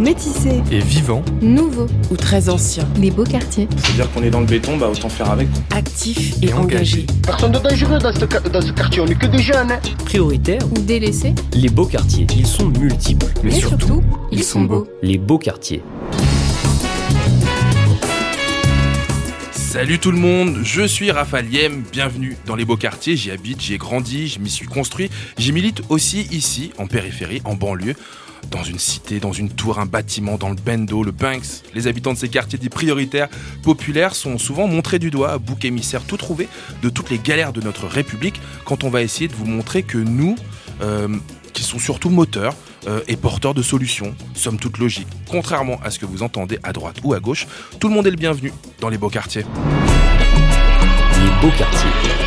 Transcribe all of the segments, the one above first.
Métissés. Et vivant. Nouveaux. ou très anciens, Les Beaux Quartiers. C'est-à-dire qu'on est dans le béton, bah autant faire avec. actifs et, Et engagés. engagés. Personne de dangereux dans ce, ca- dans ce quartier, on n'est que des jeunes. hein. Prioritaires, Ou délaissés. les beaux quartiers. Ils sont multiples. Mais Et surtout, ils sont beaux. Les beaux quartiers. Salut tout le monde, je suis Raphaël Yem, bienvenue dans les beaux quartiers, j'y habite, j'y ai grandi, je m'y suis construit, j'y milite aussi ici, en périphérie, en banlieue, dans une cité, dans une tour, un bâtiment, dans le Bendo, le Banks. Les habitants de ces quartiers dits prioritaires, populaires, sont souvent montrés du doigt, bouc émissaire tout trouvé de toutes les galères de notre République, quand on va essayer de vous montrer que nous, euh, qui sont surtout moteurs, euh, et porteurs de solutions, somme toute logique. Contrairement à ce que vous entendez à droite ou à gauche, tout le monde est le bienvenu dans les beaux quartiers. Les beaux quartiers.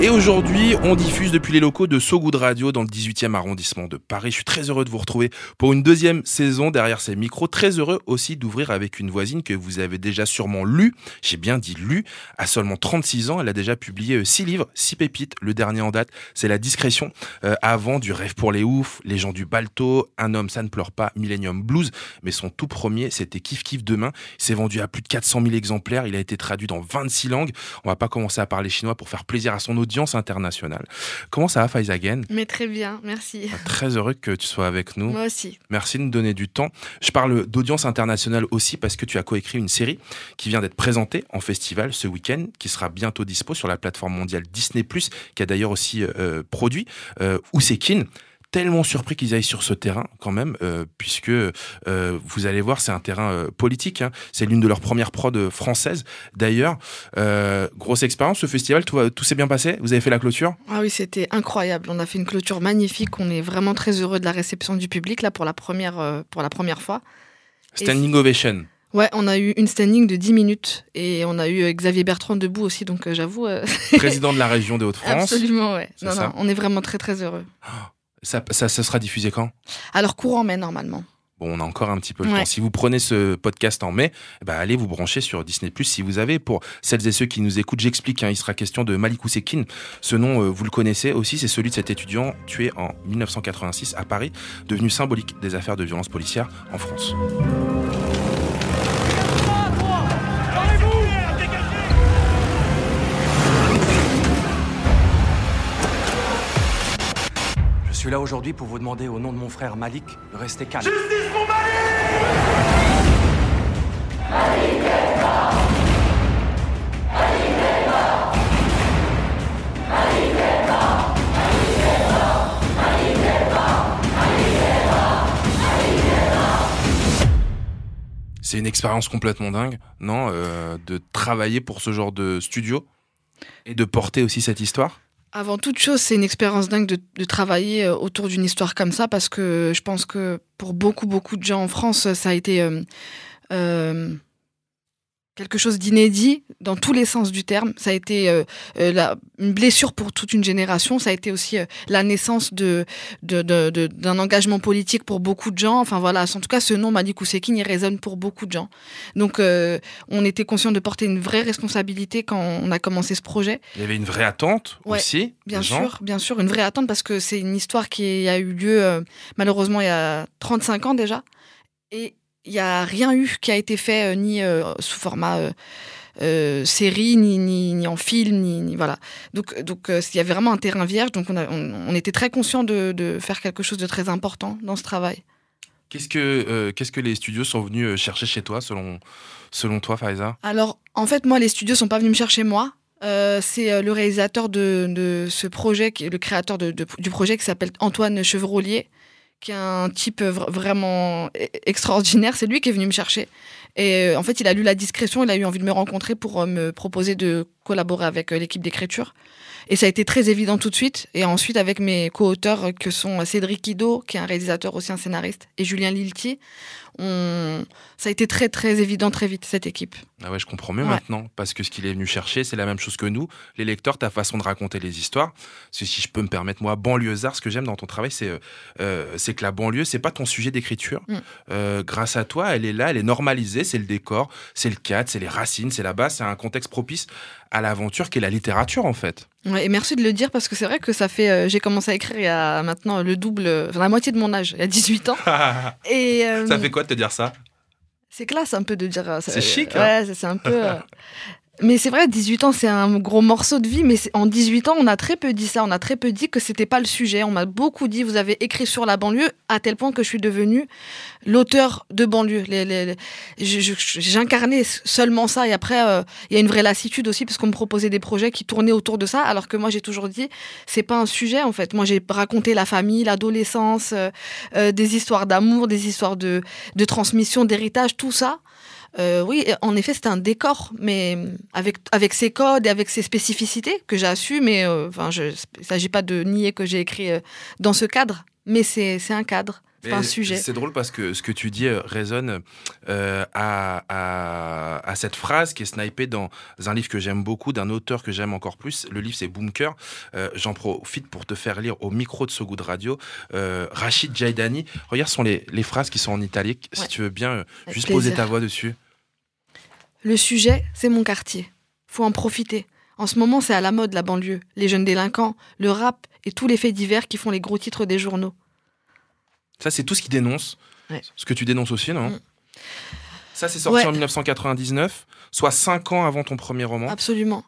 Et aujourd'hui, on diffuse depuis les locaux de So Good Radio dans le 18e arrondissement de Paris. Je suis très heureux de vous retrouver pour une deuxième saison derrière ces micros. Très heureux aussi d'ouvrir avec une voisine que vous avez déjà sûrement lue. J'ai bien dit lu. À seulement 36 ans, elle a déjà publié euh, six livres, six pépites. Le dernier en date, c'est La Discrétion. Euh, avant, du rêve pour les oufs, Les gens du Balto, Un homme, ça ne pleure pas, Millennium Blues. Mais son tout premier, c'était Kiff Kiff Demain. Il s'est vendu à plus de 400 000 exemplaires. Il a été traduit dans 26 langues. On va pas commencer à parler chinois pour faire plaisir à son audience internationale. Comment ça va, Faiza Gen Mais très bien, merci. Très heureux que tu sois avec nous. Moi aussi. Merci de nous donner du temps. Je parle d'audience internationale aussi parce que tu as coécrit une série qui vient d'être présentée en festival ce week-end, qui sera bientôt dispo sur la plateforme mondiale Disney+, qui a d'ailleurs aussi euh, produit euh, Ousekin. Tellement surpris qu'ils aillent sur ce terrain quand même, euh, puisque euh, vous allez voir, c'est un terrain euh, politique. hein. C'est l'une de leurs premières prods françaises. D'ailleurs, grosse expérience, ce festival, tout, tout s'est bien passé? Vous avez fait la clôture? Ah oui, c'était incroyable. On a fait une clôture magnifique. On est vraiment très heureux de la réception du public là pour la première, pour la première fois. Standing ovation. Ouais, on a eu une standing de 10 minutes et on a eu Xavier Bertrand debout aussi. Donc j'avoue, Président de la région des Hauts-de-France. absolument, ouais. Non, non, on est vraiment très très heureux. Ça, ça, ça sera diffusé quand? Alors courant mai normalement. Bon, on a encore un petit peu le Ouais. temps. Si vous prenez ce podcast en mai, ben, allez vous brancher sur Disney+. Si vous avez, pour celles et ceux qui nous écoutent, j'explique, hein, il sera question de Malik Ousekine. Ce nom, euh, vous le connaissez aussi, c'est celui de cet étudiant tué en 1986 à Paris, devenu symbolique des affaires de violence policière en France. Suis là aujourd'hui pour vous demander au nom de mon frère Malik de rester calme. C'est une expérience complètement dingue, non euh, De travailler pour ce genre de studio et de porter aussi cette histoire? Avant toute chose, c'est une expérience dingue de, travailler euh, autour d'une histoire comme ça parce que je pense que pour beaucoup, beaucoup de gens en France, ça a été euh, euh, quelque chose d'inédit dans tous les sens du terme. Ça a été euh, euh, la- une blessure pour toute une génération. Ça a été aussi euh, la naissance de, de- de- de- d'un engagement politique pour beaucoup de gens. Enfin voilà, en tout cas, ce nom, Malik Ousekine, il résonne pour beaucoup de gens. Donc, euh, on était conscient de porter une vraie responsabilité quand on a commencé ce projet. Il y avait une vraie attente Ouais, aussi. Bien gens. sûr, bien sûr, une vraie attente parce que c'est une histoire qui a eu lieu euh, malheureusement il y a 35 ans déjà. Et il n'y a rien eu qui a été fait euh, ni euh, sous format euh, série, ni, ni, ni en film, ni, ni- voilà. Donc, donc il y avait vraiment un terrain vierge. Donc on, a- on, on était très conscient de, de faire quelque chose de très important dans ce travail. Qu'est-ce que, euh, qu'est-ce que les studios sont venus chercher chez toi, selon, selon toi, Faiza? Alors, en fait, moi, les studios sont pas venus me chercher moi. Euh, c'est le réalisateur de, de ce projet, le créateur de- de- du projet qui s'appelle Antoine Chevrolier, qui est un type vra- vraiment e- extraordinaire. C'est lui qui est venu me chercher. Et euh, en fait, il a lu La Discrétion, il a eu envie de me rencontrer pour euh, me proposer de collaborer avec euh, l'équipe d'écriture. et ça a été très évident tout de suite. Et ensuite, avec mes co-auteurs, que sont Cédric Guido, qui est un réalisateur aussi un scénariste, et Julien Lilti, on... ça a été très très évident très vite, cette équipe. Ah ouais, je comprends mieux Ouais. maintenant, parce que ce qu'il est venu chercher, c'est la même chose que nous, les lecteurs, ta façon de raconter les histoires. Si je peux me permettre, moi, banlieusard, ce que j'aime dans ton travail, c'est euh, euh, c'est que la banlieue, c'est pas ton sujet d'écriture. Mm. Euh, grâce à toi, elle est là, elle est normalisée, c'est le décor, c'est le cadre, c'est les racines, c'est la base, c'est un contexte propice à l'aventure qu'est la littérature, en fait. Ouais, et merci de le dire parce que c'est vrai que ça fait. euh, J'ai commencé à écrire il y a maintenant le double, enfin, la moitié de mon âge, il y a 18 ans. Et, euh, Ça fait quoi de te dire ça? C'est classe un peu de dire. euh, ça- C'est chic, euh, Ouais, c'est un peu. Mais c'est vrai, 18 ans, c'est un gros morceau de vie. Mais en 18 ans, on a très peu dit ça. On a très peu dit que c'était pas le sujet. On m'a beaucoup dit, vous avez écrit sur la banlieue, à tel point que je suis devenue l'auteur de banlieue. Les- J'incarnais seulement ça. Et après, euh, il y a une vraie lassitude aussi, parce qu'on me proposait des projets qui tournaient autour de ça. Alors que moi, j'ai toujours dit, c'est pas un sujet, en fait. Moi, j'ai raconté la famille, l'adolescence, euh, euh, des histoires d'amour, des histoires de transmission, d'héritage, tout ça. Euh, oui, et en effet, c'est un décor, mais avec, avec ses codes et avec ses spécificités que j'ai assumes. Mais euh, enfin, je- il ne s'agit pas de nier que j'ai écrit euh, dans ce cadre, mais c'est c'est un cadre, c'est un sujet. C'est drôle parce que ce que tu dis euh, résonne euh, à, à, à cette phrase qui est snipée dans un livre que j'aime beaucoup, d'un auteur que j'aime encore plus. Le livre, c'est Bunker. Euh, J'en profite pour te faire lire au micro de So Good Radio. Euh, Rachid Jaidani. Regarde, ce sont les, les phrases qui sont en italique. Si tu veux bien euh, Avec juste plaisir. poser ta voix dessus. Le sujet, c'est mon quartier. Faut en profiter. En ce moment, c'est à la mode, la banlieue. Les jeunes délinquants, le rap et tous les faits divers qui font les gros titres des journaux. Ça, c'est tout ce qui dénonce. Ouais. Ce que tu dénonces aussi, non Mm. Ça, c'est sorti Ouais. en 1999, soit cinq ans avant ton premier roman. Absolument.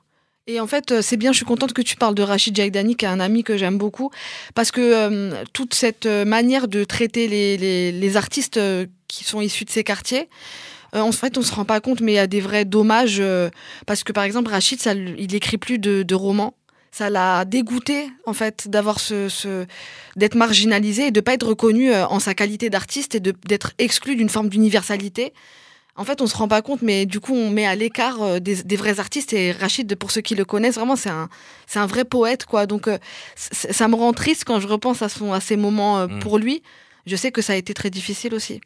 Et en fait, euh, c'est bien, je suis contente que tu parles de Rachid Jaidani, qui est un ami que j'aime beaucoup, parce que euh, toute cette euh, manière de traiter les, les- les artistes qui sont issus de ces quartiers, euh, en fait, on se rend pas compte, mais il y a des vrais dommages, euh, parce que par exemple, Rachid, ça, il écrit plus de, de romans. Ça l'a dégoûté, en fait, d'avoir ce, ce- d'être marginalisé et de pas être reconnu euh, en sa qualité d'artiste et d'être exclu d'une forme d'universalité. En fait, on se rend pas compte, mais du coup, on met à l'écart des, des vrais artistes. Et Rachid, pour ceux qui le connaissent, vraiment, c'est un, c'est un vrai poète, quoi. Donc, ça me rend triste quand je repense à, son, à ces moments euh, Mm. pour lui. Je sais que ça a été très difficile aussi.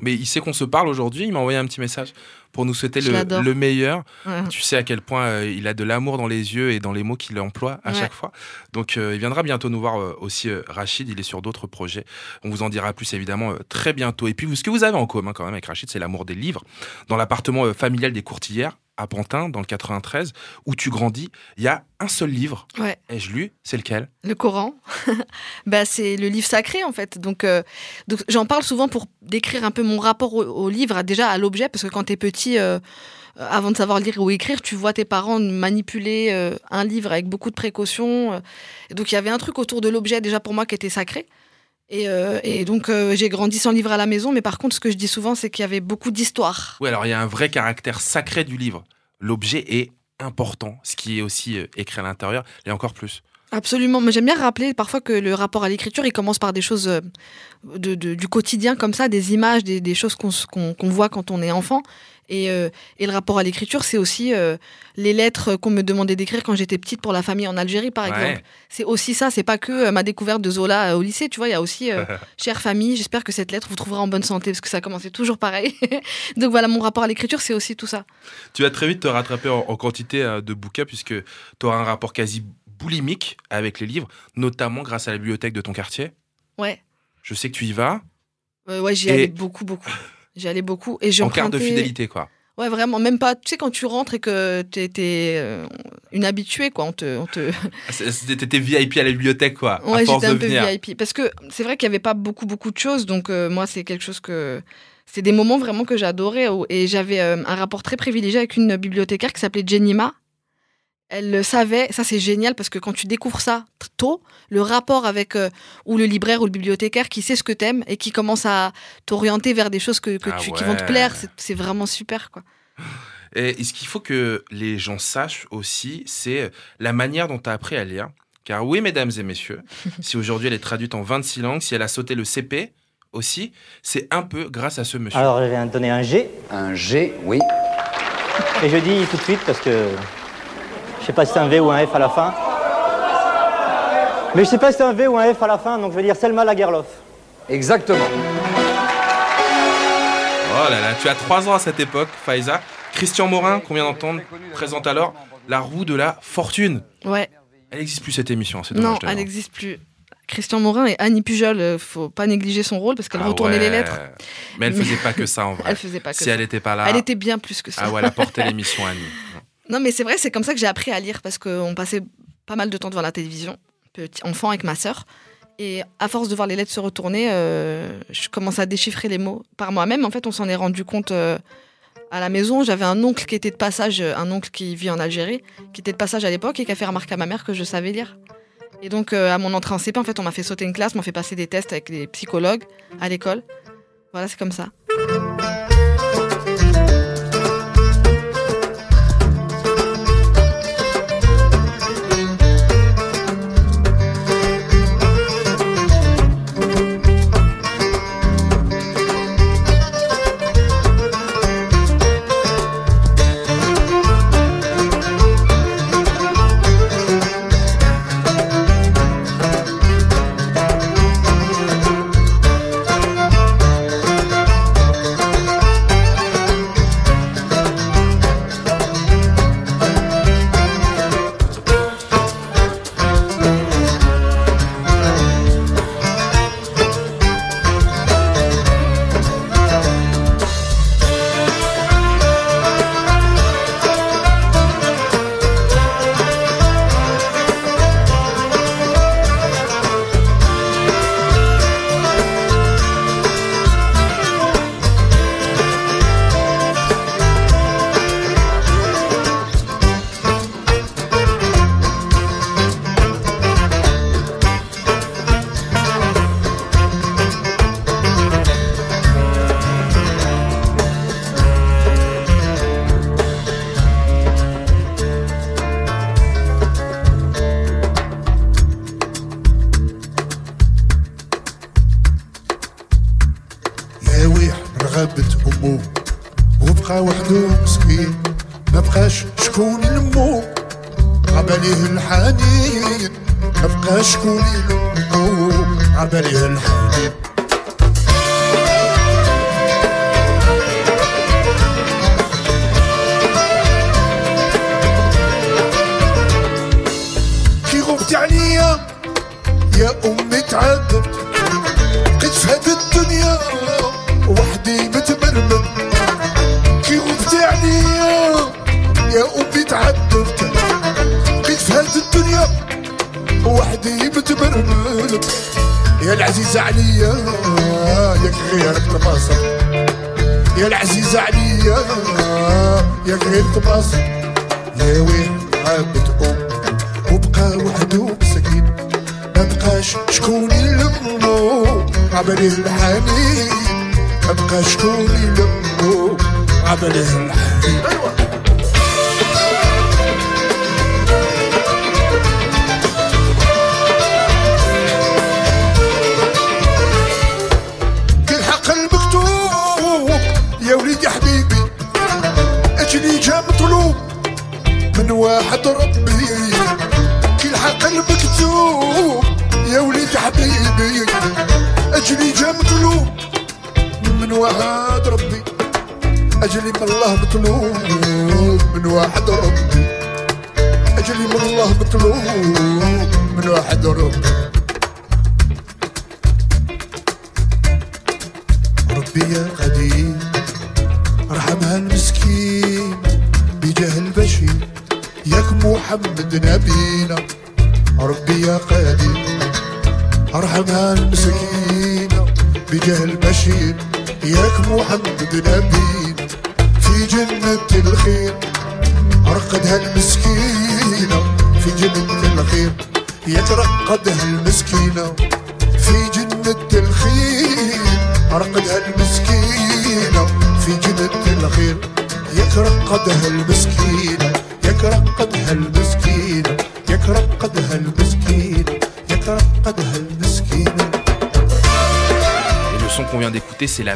Mais il sait qu'on se parle aujourd'hui. Il m'a envoyé un petit message pour nous souhaiter le, meilleur. Tu sais à quel point euh, il a de l'amour dans les yeux et dans les mots qu'il emploie à Ouais. chaque fois. Donc euh, il viendra bientôt nous voir euh, aussi Rachid. Il est sur d'autres projets. On vous en dira plus évidemment très bientôt. Et puis ce que vous avez en commun quand même avec Rachid, c'est l'amour des livres. Dans l'appartement familial des Courtilières à Pantin, dans le 93, où tu grandis, il y a un seul livre. Ouais. Ai-je lu? C'est lequel? Le Coran, bah, c'est le livre sacré en fait. Donc, euh, donc j'en parle souvent pour décrire un peu mon rapport au, au livre, déjà à l'objet, parce que quand tu es petit, euh, euh, avant de savoir lire ou écrire, tu vois tes parents manipuler euh, un livre avec beaucoup de précautions. donc il y avait un truc autour de l'objet déjà pour moi qui était sacré. Et, euh, et donc euh, j'ai grandi sans livre à la maison, mais par contre ce que je dis souvent c'est qu'il y avait beaucoup d'histoires. Oui, alors il y a un vrai caractère sacré du livre. L'objet est important. Ce qui est aussi euh, écrit à l'intérieur, et encore plus. Absolument. Mais j'aime bien rappeler parfois que le rapport à l'écriture, il commence par des choses de, de- du quotidien comme ça, des images, des, des choses qu'on voit quand on est enfant. Et, euh, et le rapport à l'écriture, c'est aussi euh, les lettres qu'on me demandait d'écrire quand j'étais petite pour la famille en Algérie, par Ouais. exemple. C'est aussi ça. C'est pas que euh, ma découverte de Zola au lycée. Tu vois, il y a aussi chère famille. J'espère que cette lettre vous trouvera en bonne santé parce que ça commençait toujours pareil. Donc voilà, mon rapport à l'écriture, c'est aussi tout ça. Tu vas très vite te rattraper en, en quantité euh, de bouquins puisque tu auras un rapport quasi boulimique avec les livres, notamment grâce à la bibliothèque de ton quartier. Ouais. Je sais que tu y vas Euh, ouais, j'y Et- allais beaucoup, beaucoup. J'y allais beaucoup. Et j'ai en carte de fidélité, quoi. Ouais, vraiment, même pas. Tu sais, quand tu rentres et que t'es euh, une habituée, quoi, on te. On te... T'étais VIP à la bibliothèque, quoi, Ouais, j'étais un peu venir. VIP. Parce que c'est vrai qu'il n'y avait pas beaucoup, beaucoup de choses. Donc, euh, moi, c'est quelque chose que. C'est des moments vraiment que j'adorais. Et j'avais euh, un rapport très privilégié avec une bibliothécaire qui s'appelait Jenima. Elle le savait. Ça, c'est génial parce que quand tu découvres ça tôt, le rapport avec euh, ou le libraire ou le bibliothécaire qui sait ce que t'aimes et qui commence à t'orienter vers des choses que, que Ah tu, qui vont te plaire, c'est- vraiment super, quoi. Et, et ce qu'il faut que les gens sachent aussi, c'est la manière dont tu as appris à lire? Car oui, mesdames et messieurs, si aujourd'hui elle est traduite en 26 langues, si elle a sauté le CP aussi, c'est un peu grâce à ce monsieur. Alors, je viens de donner un G, Un G, oui. et je dis tout de suite, parce que je sais pas si c'est un V ou un F à la fin, Mais je sais pas si c'est un V ou un F à la fin, donc je vais dire Selma Lagerlof. Exactement. Oh là là, tu as 3 ans à cette époque, Faiza. Christian Morin, qu'on vient d'entendre, présente alors La roue de la fortune. Ouais. Elle n'existe plus cette émission, c'est dommage. Non, elle n'existe plus. Christian Morin et Annie Pujol, euh, faut pas négliger son rôle parce qu'elle Ah retournait les lettres. Mais elle faisait pas que ça en vrai. Elle faisait pas que si ça. elle n'était pas là. Elle était bien plus que ça. Ah ouais, elle apportait l'émission Annie. Non, mais c'est vrai, c'est comme ça que j'ai appris à lire parce qu'on passait pas mal de temps devant la télévision, petit enfant avec ma sœur. Et à force de voir les lettres se retourner, euh, je commence à déchiffrer les mots par moi-même. En fait, on s'en est rendu compte euh, à la maison. J'avais un oncle qui était de passage, un oncle qui vit en Algérie, qui était de passage à l'époque et qui a fait remarquer à ma mère que je savais lire. Et donc, euh, à mon entrée en CP, en fait, on m'a fait sauter une classe, m'a fait passer des tests avec les psychologues à l'école. Voilà, c'est comme ça.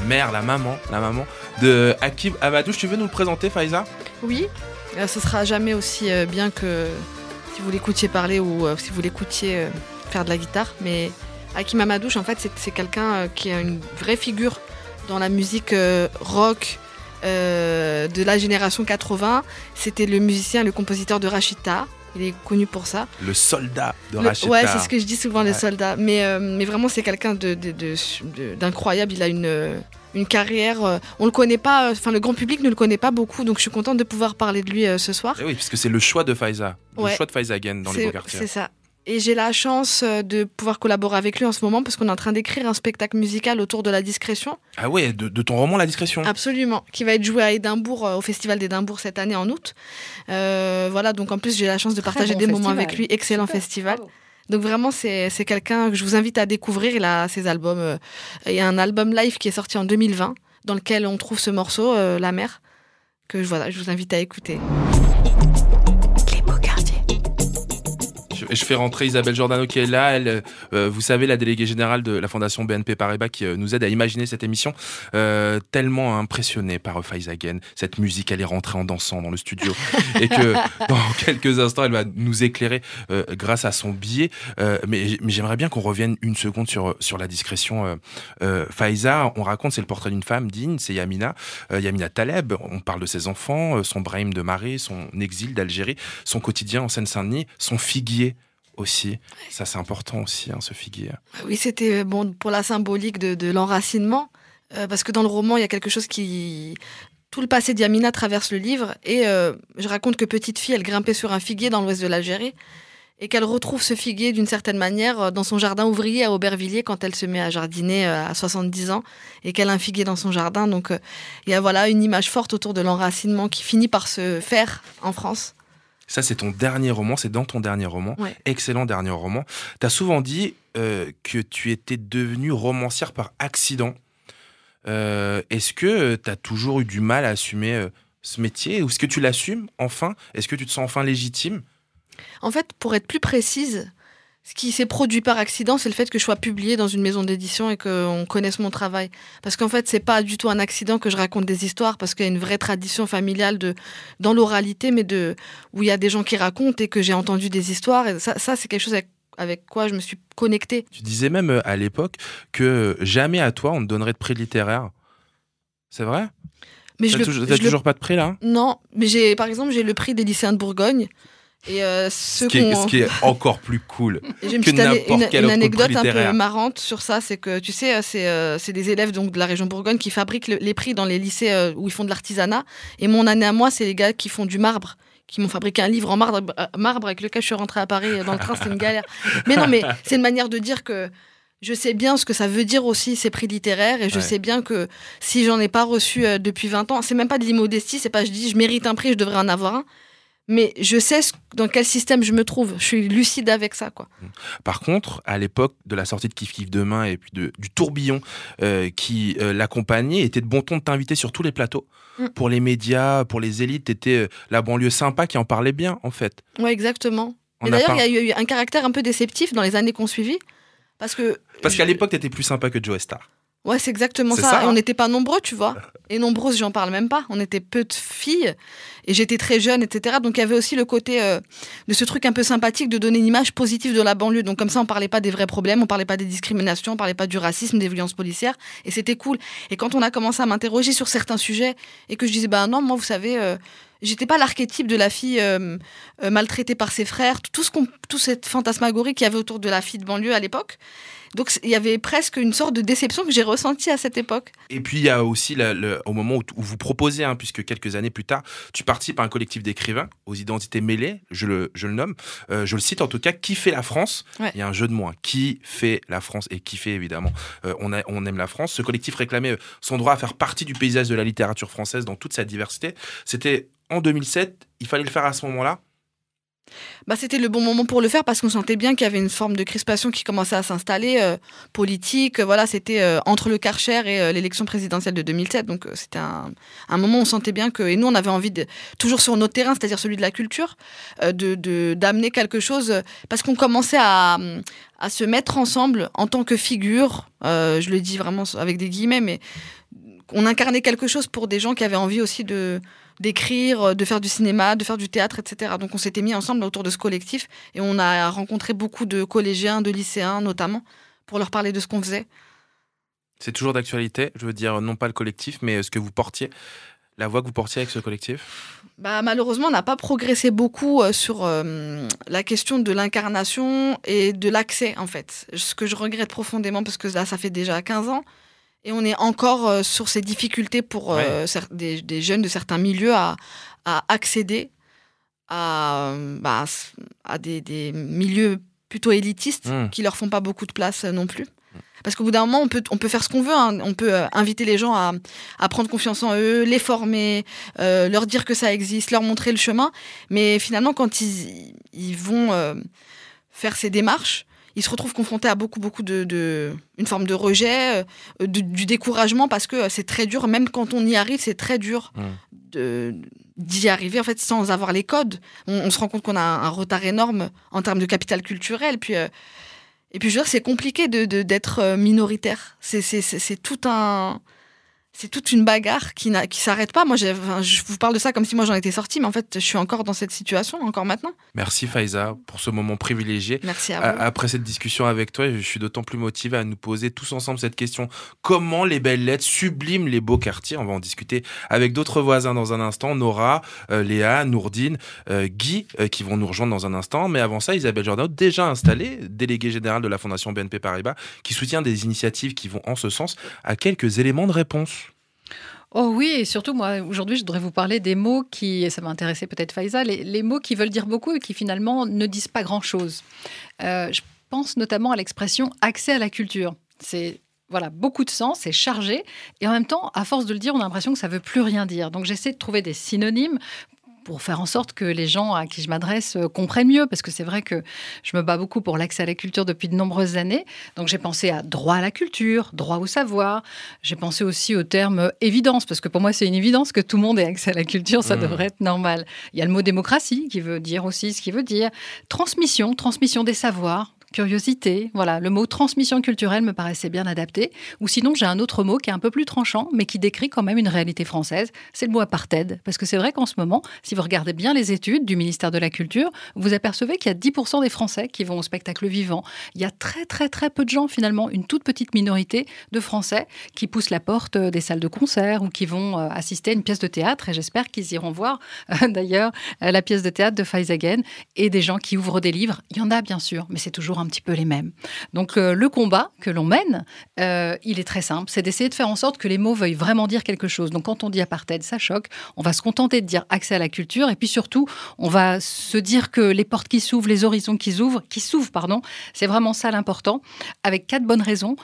Mère, la maman, la maman de Akib Amadouche. Tu veux nous le présenter, Faiza? Oui, euh, ce sera jamais aussi euh, bien que si vous l'écoutiez parler ou euh, si vous l'écoutiez faire de la guitare. Mais Hakim Amadouche, en fait, c'est- quelqu'un qui est une vraie figure dans la musique rock de la génération 80. C'était le musicien, le compositeur de Rachita. Il est connu pour ça. Le soldat de Le- Rachida. ouais, c'est ce que je dis souvent, les Ouais. soldats. Mais, euh, mais vraiment, c'est quelqu'un de- de- de- de- d'incroyable. Il a une, euh, une carrière. euh, on le connaît pas, euh, enfin, le grand public ne le connaît pas beaucoup. Donc, je suis contente de pouvoir parler de lui euh, ce soir. Eh oui, parce que c'est le choix de Faiza. Le Ouais. choix de Faiza Again dans les beaux quartiers. C'est ça. Et j'ai la chance euh, de pouvoir collaborer avec lui en ce moment parce qu'on est en train d'écrire un spectacle musical autour de la discrétion. Ah ouais, de, de ton roman La Discrétion. Absolument. Qui va être joué à Édimbourg, euh, au Festival d'Édimbourg cette année en août. Euh, voilà, donc en plus, j'ai la chance de partager bon des moments avec lui. Excellent Super, festival. bravo. Donc vraiment, c'est c'est quelqu'un que je vous invite à découvrir. Il a ses albums. il y a un album live qui est sorti en 2020 dans lequel on trouve ce morceau, euh, La mer, que voilà, je vous invite à écouter. Je, fais rentrer Isabelle Giordano qui est là. Elle, euh, vous savez, la déléguée générale de la Fondation BNP Paribas qui euh, nous aide à imaginer cette émission. Euh, tellement impressionnée par Faiza Again. Cette musique, elle est rentrée en dansant dans le studio. et que dans quelques instants, elle va nous éclairer euh, grâce à son billet. Euh, mais mais j'aimerais bien qu'on revienne une seconde sur, sur la discrétion. Faiza, on raconte, c'est le portrait d'une femme digne, c'est Yamina. Yamina Taleb, on parle de ses enfants, son Brahim de Marais, son exil d'Algérie, son quotidien en Seine-Saint-Denis, son figuier aussi. Ça, c'est important aussi, hein, ce figuier. Oui, c'était euh, bon pour la symbolique de, de l'enracinement, euh, parce que dans le roman, il y a quelque chose qui... Tout le passé d'Yamina traverse le livre, et euh, je raconte que petite fille, elle grimpait sur un figuier dans l'ouest de l'Algérie, et qu'elle retrouve ce figuier d'une certaine manière dans son jardin ouvrier à Aubervilliers quand elle se met à jardiner à 70 ans, et qu'elle a un figuier dans son jardin. Donc euh, il y a voilà une image forte autour de l'enracinement qui finit par se faire en France. Ça, c'est ton dernier roman, c'est dans ton dernier roman. Ouais. Excellent dernier roman. Tu as souvent dit euh, que tu étais devenue romancière par accident. Euh, Est-ce que tu as toujours eu du mal à assumer euh, ce métier? Ou est-ce que tu l'assumes enfin? Est-ce que tu te sens enfin légitime? En fait, pour être plus précise, ce qui s'est produit par accident, c'est le fait que je sois publiée dans une maison d'édition et qu'on connaisse mon travail. Parce qu'en fait, c'est pas du tout un accident que je raconte des histoires, parce qu'il y a une vraie tradition familiale de, dans l'oralité, mais de, où il y a des gens qui racontent et que j'ai entendu des histoires. Et ça, ça c'est quelque chose avec, avec quoi je me suis connectée. Tu disais même euh, à l'époque que jamais à toi on te donnerait de prix littéraire. C'est vrai? Mais je le- toujours, je t'as le- toujours pas de prix là? Non, mais j'ai, par exemple, j'ai le prix des lycéens de Bourgogne. Et euh, ce qui, est, ce qui est encore plus cool. Une, que n'importe une- quel une autre anecdote un peu marrante sur ça, c'est que tu sais, euh, c'est euh, c'est des élèves donc de la région Bourgogne qui fabriquent le- les prix dans les lycées euh, où ils font de l'artisanat. Et mon année à moi, c'est les gars qui font du marbre, qui m'ont fabriqué un livre en marbre, marbre avec lequel je suis rentrée à Paris dans le train, c'était une galère. Mais non, mais c'est une manière de dire que je sais bien ce que ça veut dire aussi ces prix littéraires et je Ouais. sais bien que si j'en ai pas reçu depuis 20 ans, c'est même pas de l'immodestie, c'est pas je dis je mérite un prix, je devrais en avoir un. Mais je sais dans quel système je me trouve. Je suis lucide avec ça, quoi. Par contre, à l'époque de la sortie de Kif Kif Demain et puis de- du tourbillon euh, qui euh, l'accompagnait, était de bon ton de t'inviter sur tous les plateaux. Mm. Pour les médias, pour les élites, t'étais euh, la banlieue sympa qui en parlait bien, en fait. Ouais, exactement. On Et d'ailleurs, il y a eu un caractère un peu déceptif dans les années qu'on suivit. Parce que. Parce qu'à l'époque, t'étais plus sympa que Joe Star. Ouais, c'est exactement ça. ça, Et hein. on n'était pas nombreux, tu vois. Et nombreuses, j'en parle même pas. On était peu de filles. Et j'étais très jeune, etc. Donc il y avait aussi le côté euh, de ce truc un peu sympathique de donner une image positive de la banlieue. Donc comme ça, on parlait pas des vrais problèmes, on parlait pas des discriminations, on parlait pas du racisme, des violences policières. Et c'était cool. Et quand on a commencé à m'interroger sur certains sujets et que je disais, bah non, moi, vous savez. euh, J'étais pas l'archétype de la fille euh, euh, maltraitée par ses frères, tout ce qu'on, toute cette fantasmagorie qu'il y avait autour de la fille de banlieue à l'époque. Donc il y avait presque une sorte de déception que j'ai ressentie à cette époque. Et puis, il y a aussi la- le- au moment où, vous proposez, hein, puisque quelques années plus tard, tu participes à un collectif d'écrivains aux identités mêlées, je le, je le nomme, euh, je le cite en tout cas, Qui fait la France? Ouais. Il y a un jeu de mots, hein. Qui fait la France Et qui fait évidemment, euh, on, a- on aime la France. Ce collectif réclamait euh, son droit à faire partie du paysage de la littérature française dans toute sa diversité. C'était en 2007, il fallait le faire à ce moment-là. Bah, c'était le bon moment pour le faire parce qu'on sentait bien qu'il y avait une forme de crispation qui commençait à s'installer, euh, politique. euh, Voilà, c'était euh, entre le Karcher et l'élection présidentielle de 2007. Donc c'était un, moment où on sentait bien que, et nous on avait envie de, toujours sur notre terrain, c'est-à-dire celui de la culture, de d'amener quelque chose parce qu'on commençait à, à se mettre ensemble en tant que figure. je le dis vraiment avec des guillemets, mais on incarnait quelque chose pour des gens qui avaient envie aussi de d'écrire, de faire du cinéma, de faire du théâtre, etc. Donc on s'était mis ensemble autour de ce collectif et on a rencontré beaucoup de collégiens, de lycéens notamment, pour leur parler de ce qu'on faisait. C'est toujours d'actualité, je veux dire, non pas le collectif, mais ce que vous portiez, la voix que vous portiez avec ce collectif? Bah, Malheureusement, on n'a pas progressé beaucoup euh, sur euh, la question de l'incarnation et de l'accès, en fait. Ce que je regrette profondément, parce que là, ça fait déjà 15 ans, et on est encore euh, sur ces difficultés pour euh, des, des jeunes de certains milieux à, à accéder à, euh, bah, à des, des milieux plutôt élitistes Mm. qui leur font pas beaucoup de place non plus. Parce qu'au bout d'un moment, on peut, on peut faire ce qu'on veut. hein. On peut euh, inviter les gens à, à prendre confiance en eux, les former, euh, leur dire que ça existe, leur montrer le chemin. Mais finalement, quand ils, ils vont euh, faire ces démarches, ils se retrouvent confrontés à beaucoup, beaucoup de, de une forme de rejet, euh, de- du découragement parce que euh, c'est très dur. Même quand on y arrive, c'est très dur Mm. de d'y arriver en fait sans avoir les codes. On, on se rend compte qu'on a un, un retard énorme en termes de capital culturel. Puis euh, et puis je veux dire, c'est compliqué de de- d'être minoritaire. C'est tout un c'est toute une bagarre qui n'a qui s'arrête pas. Moi, enfin, je vous parle de ça comme si moi j'en étais sortie, mais en fait, je suis encore dans cette situation encore maintenant. Merci Faiza pour ce moment privilégié. Merci à vous. Après cette discussion avec toi, je suis d'autant plus motivé à nous poser tous ensemble cette question. Comment les belles lettres subliment les beaux quartiers? On va en discuter avec d'autres voisins dans un instant. Nora, euh, Léa, Nourdine, euh, Guy, euh, qui vont nous rejoindre dans un instant. Mais avant ça, Isabelle Jordan, déjà installée, déléguée générale de la Fondation BNP Paribas, qui soutient des initiatives qui vont en ce sens, à quelques éléments de réponse. Oh oui, et surtout, moi, aujourd'hui, je voudrais vous parler des mots qui, et ça m'a intéressé peut-être Faiza, les, mots qui veulent dire beaucoup et qui finalement ne disent pas grand-chose. Euh, je pense notamment à l'expression accès à la culture. C'est voilà, beaucoup de sens, c'est chargé, et en même temps, à force de le dire, on a l'impression que ça veut plus rien dire. Donc j'essaie de trouver des synonymes pour faire en sorte que les gens à qui je m'adresse euh, comprennent mieux, parce que c'est vrai que je me bats beaucoup pour l'accès à la culture depuis de nombreuses années. Donc j'ai pensé à droit à la culture, droit au savoir. J'ai pensé aussi au terme euh, évidence, parce que pour moi c'est une évidence que tout le monde ait accès à la culture, ça Mmh. devrait être normal. Il y a le mot démocratie qui veut dire aussi ce qu'il veut dire. Transmission, transmission des savoirs. Curiosité, voilà, le mot transmission culturelle me paraissait bien adapté. Ou sinon, j'ai un autre mot qui est un peu plus tranchant, mais qui décrit quand même une réalité française. C'est le mot apartheid. Parce que c'est vrai qu'en ce moment, si vous regardez bien les études du ministère de la Culture, vous apercevez qu'il y a 10% des Français qui vont au spectacle vivant. Il y a très, très, très peu de gens, finalement, une toute petite minorité de Français qui poussent la porte des salles de concert ou qui vont euh, assister à une pièce de théâtre. Et j'espère qu'ils iront voir, euh, d'ailleurs, euh, la pièce de théâtre de Faizagen et des gens qui ouvrent des livres. Il y en a, bien sûr, mais c'est un petit peu les mêmes. Donc, euh, le combat que l'on mène, euh, il est très simple. C'est d'essayer de faire en sorte que les mots veuillent vraiment dire quelque chose. Donc, quand on dit apartheid, ça choque. On va se contenter de dire accès à la culture. Et puis surtout, on va se dire que les portes qui s'ouvrent, les horizons qui s'ouvrent, qui s'ouvrent, pardon, c'est vraiment ça l'important, avec quatre bonnes raisons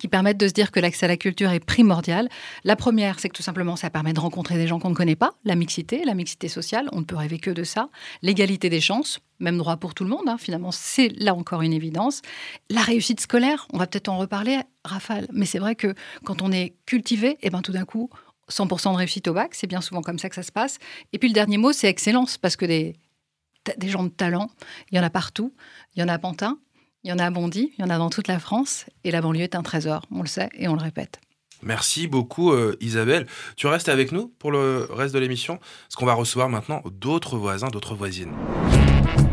qui permettent de se dire que l'accès à la culture est primordial. La première, c'est que tout simplement, ça permet de rencontrer des gens qu'on ne connaît pas, la mixité, la mixité sociale, on ne peut rêver que de ça, l'égalité des chances, même droit pour tout le monde, hein, finalement, c'est là encore une évidence. La réussite scolaire, on va peut-être en reparler, Rafale, mais c'est vrai que quand on est cultivé, et ben tout d'un coup, 100% de réussite au bac, c'est bien souvent comme ça que ça se passe. Et puis le dernier mot, c'est excellence, parce que des, des gens de talent, il y en a partout, il y en a à Pantin, il y en a à Bondy, il y en a dans toute la France, et la banlieue est un trésor, on le sait et on le répète. Merci beaucoup euh, Isabelle. Tu restes avec nous pour le reste de l'émission, parce qu'on va recevoir maintenant d'autres voisins, d'autres voisines.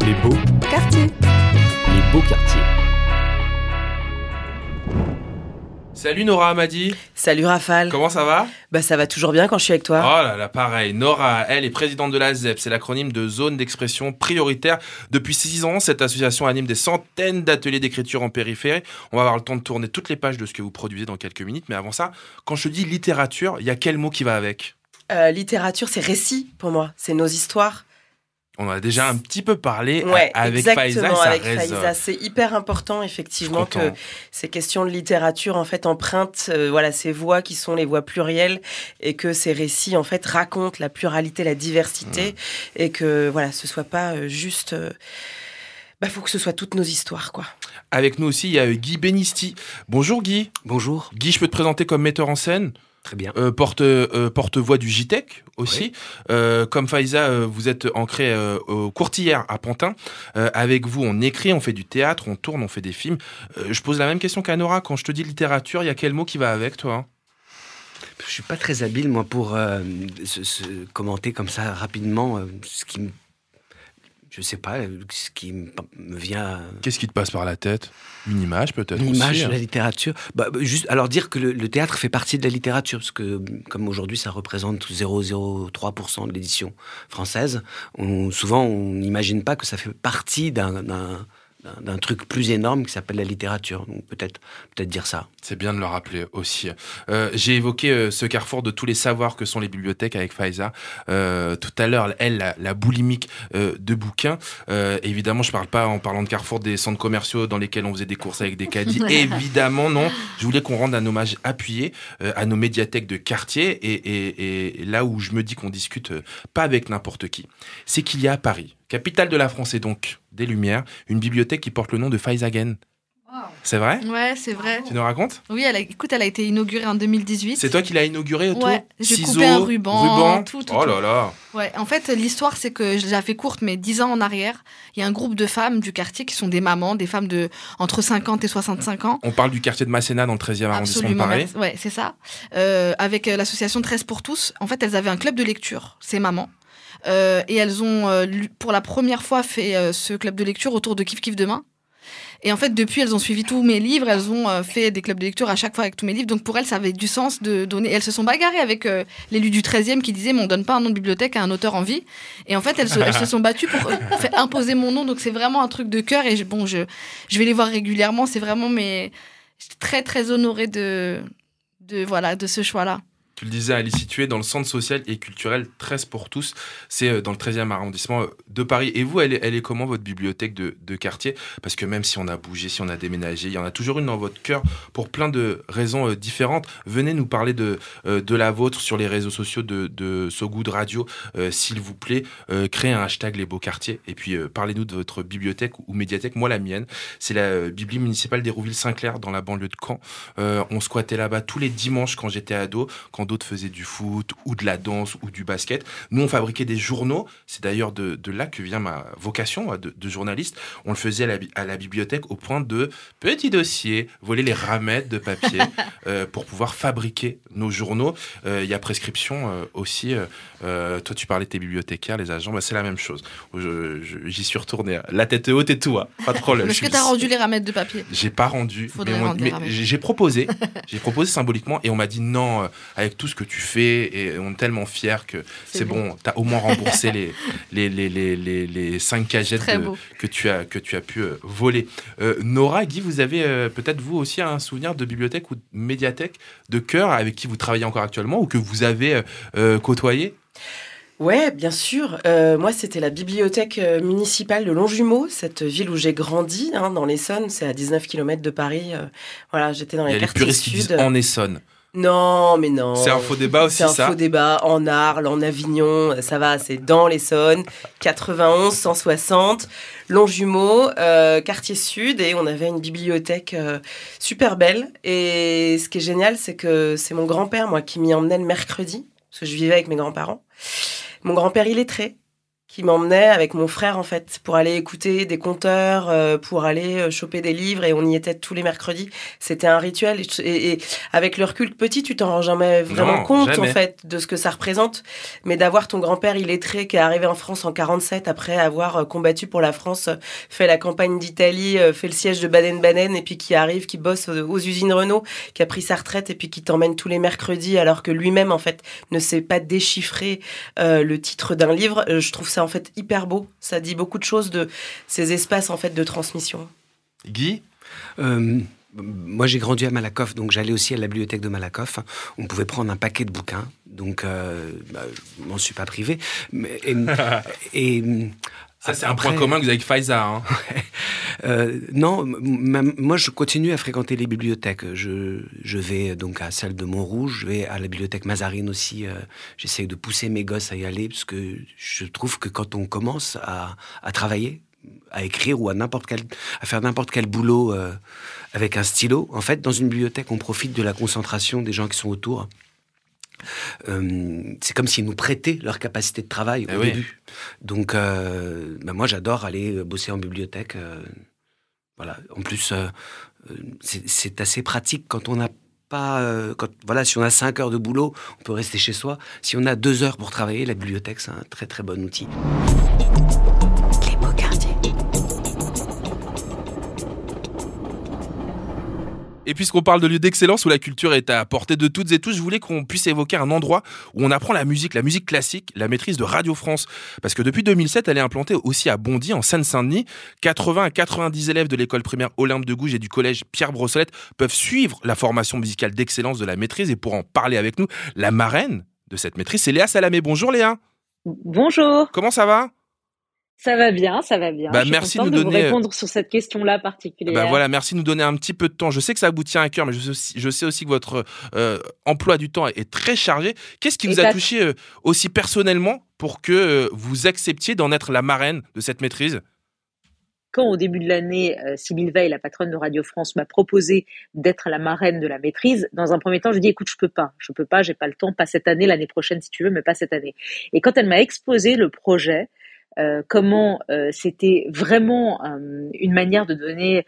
Les beaux, Quartier. les beaux quartiers. Salut Nora Amadi, Salut Rafale. comment ça va Bah ça va toujours bien quand je suis avec toi. Oh là là, pareil. Nora, elle est présidente de la ZEP, c'est l'acronyme de Zone d'expression prioritaire. Depuis six ans, cette association anime des centaines d'ateliers d'écriture en périphérie. On va avoir le temps de tourner toutes les pages de ce que vous produisez dans quelques minutes. Mais avant ça, quand je dis littérature, il y a quel mot qui va avec? Euh, littérature, c'est récit pour moi. C'est nos histoires. On en a déjà un petit peu parlé euh, Ouais, avec exactement, avec. Faiza. C'est hyper important, effectivement, que ces questions de littérature, en fait, empruntent euh, voilà, ces voix qui sont les voix plurielles et que ces récits, en fait, racontent la pluralité, la diversité et que, voilà, ce soit pas euh, juste. euh, bah, faut que ce soit toutes nos histoires, quoi. Avec nous aussi, il y a Guy Benisti. Bonjour Guy. Bonjour. Guy, je peux te présenter comme metteur en scène? Très bien. Euh, porte, euh, porte-voix du JTEC aussi. Euh, comme Faiza, vous êtes ancré au Courtillère à Pantin. Avec vous, on écrit, on fait du théâtre, on tourne, on fait des films. Je pose la même question qu'à Nora. Quand je te dis littérature, il y a quel mot qui va avec toi hein? Je suis pas très habile, moi, pour se, se commenter comme ça rapidement ce qui me. Je sais pas, euh, ce qui me vient. Qu'est-ce qui te passe par la tête? Une image peut-être Une image aussi, de hein. la littérature. Bah, bah, juste, alors dire que le, le théâtre fait partie de la littérature, parce que comme aujourd'hui ça représente 0,03% de l'édition française, on- souvent on n'imagine pas que ça fait partie d'un- d'un truc plus énorme qui s'appelle la littérature. Donc peut-être peut-être dire ça. C'est bien de le rappeler aussi. Euh, J'ai évoqué euh, ce carrefour de tous les savoirs que sont les bibliothèques avec Faiza. Euh, tout à l'heure, elle, la, la boulimique euh, de bouquins. Euh, évidemment, je parle pas en parlant de carrefour des centres commerciaux dans lesquels on faisait des courses avec des caddies. évidemment, non. Je voulais qu'on rende un hommage appuyé euh, à nos médiathèques de quartier. Et, et- et là où je me dis qu'on discute pas avec n'importe qui, c'est qu'il y a à Paris, capitale de la France et donc des Lumières, une bibliothèque qui porte le nom de Faizagen. C'est vrai? Ouais, c'est vrai. Tu nous racontes? Oui, elle a, écoute, elle a été inaugurée en 2018. C'est toi qui l'as inauguré, Otto Ouais, j'ai coupé un ruban, ruban? tout, tout, Oh là là. Ouais, en fait, l'histoire, c'est que je l'ai fait courte, mais dix ans en arrière, il y a un groupe de femmes du quartier qui sont des mamans, des femmes de entre 50 et 65 ans. On parle du quartier de Masséna dans le 13e arrondissement de Paris. ouais, c'est ça. Euh, avec euh, l'association 13 pour tous, en fait, elles avaient un club de lecture, ces mamans. Euh, et elles ont, euh, pour la première fois, fait euh, ce club de lecture autour de Kif Kif Demain. Et en fait, depuis, elles ont suivi tous mes livres, elles ont fait des clubs de lecture à chaque fois avec tous mes livres. Donc pour elles, ça avait du sens de donner. Elles se sont bagarrées avec l'élu du 13e qui disait Mais on donne pas un nom de bibliothèque à un auteur en vie. Et en fait, elles se, sont battues pour imposer mon nom. Donc c'est vraiment un truc de cœur. Et bon, je, vais les voir régulièrement. C'est vraiment mes. J'étais très, très honorée de, voilà, de ce choix-là. Tu le disais, elle est située dans le centre social et culturel 13 pour tous. C'est euh, dans le 13e arrondissement euh, de Paris. Et vous, elle est, comment votre bibliothèque de, quartier? Parce que même si on a bougé, si on a déménagé, il y en a toujours une dans votre cœur pour plein de raisons euh, différentes. Venez nous parler de, de la vôtre sur les réseaux sociaux de, de So Good Radio, s'il vous plaît. Créez un hashtag les beaux quartiers. Et puis parlez-nous de votre bibliothèque ou médiathèque. Moi, la mienne, c'est la euh, Bibli municipale d'Hérouville-Saint-Clair dans la banlieue de Caen. On squattait là-bas tous les dimanches quand j'étais ado, d'autres faisaient du foot ou de la danse ou du basket. Nous, on fabriquait des journaux. C'est d'ailleurs de, de là que vient ma vocation de, de journaliste. On le faisait à la, bi- à la bibliothèque au point de petits dossiers, voler les ramettes de papier euh, pour pouvoir fabriquer nos journaux. Euh, Il y a prescription euh, aussi. toi, tu parlais de tes bibliothécaires, les agents. Bah, c'est la même chose. J'y suis retourné. La tête haute et tout. hein. Pas de problème. Est-ce que tu as rendu les ramettes de papier j'ai pas rendu, Faudrait mais, mais j'ai proposé, j'ai proposé symboliquement et on m'a dit non, avec tout ce que tu fais et on est tellement fiers que C'est bon, t'as au moins remboursé les, les, les, les, les, les cinq cagettes de- que tu as, que tu as pu euh, voler. Euh, Nora, Guy, vous avez euh, peut-être vous aussi un souvenir de bibliothèque ou de médiathèque de cœur avec qui vous travaillez encore actuellement ou que vous avez côtoyé? Ouais, bien sûr. Euh, moi, c'était la bibliothèque municipale de Longjumeau, cette ville où j'ai grandi, hein, dans l'Essonne. C'est à 19 km de Paris. euh, voilà, j'étais dans Il y les a les quartiers puristes qui disent sud. en Essonne. Non, mais non. C'est un faux débat aussi, C'est un ça faux débat en Arles, en Avignon, ça va, c'est dans l'Essonne, 91, 160, Longjumeau, euh, quartier sud, et on avait une bibliothèque euh, super belle. Et ce qui est génial, c'est que c'est mon grand-père, moi, qui m'y emmenait le mercredi, parce que je vivais avec mes grands-parents. Mon grand-père illettré, qui m'emmenait avec mon frère, en fait, pour aller écouter des conteurs, euh, pour aller euh, choper des livres, et on y était tous les mercredis. C'était un rituel. Et, et- et avec le recul petit, tu t'en rends jamais vraiment Non, compte, jamais. en fait, de ce que ça représente. Mais d'avoir ton grand-père illettré qui est arrivé en France en 47 après avoir euh, combattu pour la France, euh, fait la campagne d'Italie, fait le siège de Baden-Baden, et puis qui arrive, qui bosse aux usines Renault, qui a pris sa retraite, et puis qui t'emmène tous les mercredis, alors que lui-même, en fait, ne sait pas déchiffrer euh, le titre d'un livre. Je trouve ça, en fait, hyper beau. Ça dit beaucoup de choses de ces espaces, en fait, de transmission. Guy Euh, moi, j'ai grandi à Malakoff, donc j'allais aussi à la bibliothèque de Malakoff. On pouvait prendre un paquet de bouquins, donc euh, bah, je m'en suis pas privé. Mais, et, et, Ça, c'est un point commun que vous avez avec Faiza. Hein. Euh, non, moi je continue à fréquenter les bibliothèques. Je, je vais donc à celle de Montrouge, je vais à la bibliothèque Mazarine aussi. euh, J'essaye de pousser mes gosses à y aller parce que je trouve que quand on commence à, à travailler, à écrire ou à n'importe quel, à faire n'importe quel boulot euh, avec un stylo, en fait, dans une bibliothèque, on profite de la concentration des gens qui sont autour. Euh, c'est comme s'ils nous prêtaient leur capacité de travail Eh au oui. début. Donc, euh, ben moi, j'adore aller bosser en bibliothèque. euh, voilà. En plus, euh, euh, c'est assez pratique quand on n'a pas, euh, quand, voilà, si on a 5 heures de boulot, on peut rester chez soi. Si on a 2 heures pour travailler, la bibliothèque, c'est un très très bon outil. Et puisqu'on parle de lieux d'excellence où la culture est à portée de toutes et tous, je voulais qu'on puisse évoquer un endroit où on apprend la musique, la musique classique, la maîtrise de Radio France. Parce que depuis 2007, elle est implantée aussi à Bondy, en Seine-Saint-Denis. 80 à 90 élèves de l'école primaire Olympe de Gouges et du collège Pierre Brossolette peuvent suivre la formation musicale d'excellence de la maîtrise. Et pour en parler avec nous, la marraine de cette maîtrise, c'est Léa Salamé. Bonjour Léa. Bonjour. Comment ça va? Ça va bien, ça va bien. Bah, Je suis merci de nous de vous donner- répondre sur cette question-là particulière. Bah voilà, merci de nous donner un petit peu de temps. Je sais que ça vous tient à cœur, mais je sais aussi, je sais aussi que votre euh, emploi du temps est très chargé. Qu'est-ce qui Et vous a touché euh, aussi personnellement pour que euh, vous acceptiez d'en être la marraine de cette maîtrise? Quand au début de l'année, euh, Sybille Veil, la patronne de Radio France, m'a proposé d'être la marraine de la maîtrise, dans un premier temps, je dis écoute, je peux pas, je peux pas, j'ai pas le temps, pas cette année, l'année prochaine si tu veux, mais pas cette année. Et quand elle m'a exposé le projet, euh, comment euh, c'était vraiment euh, une manière de donner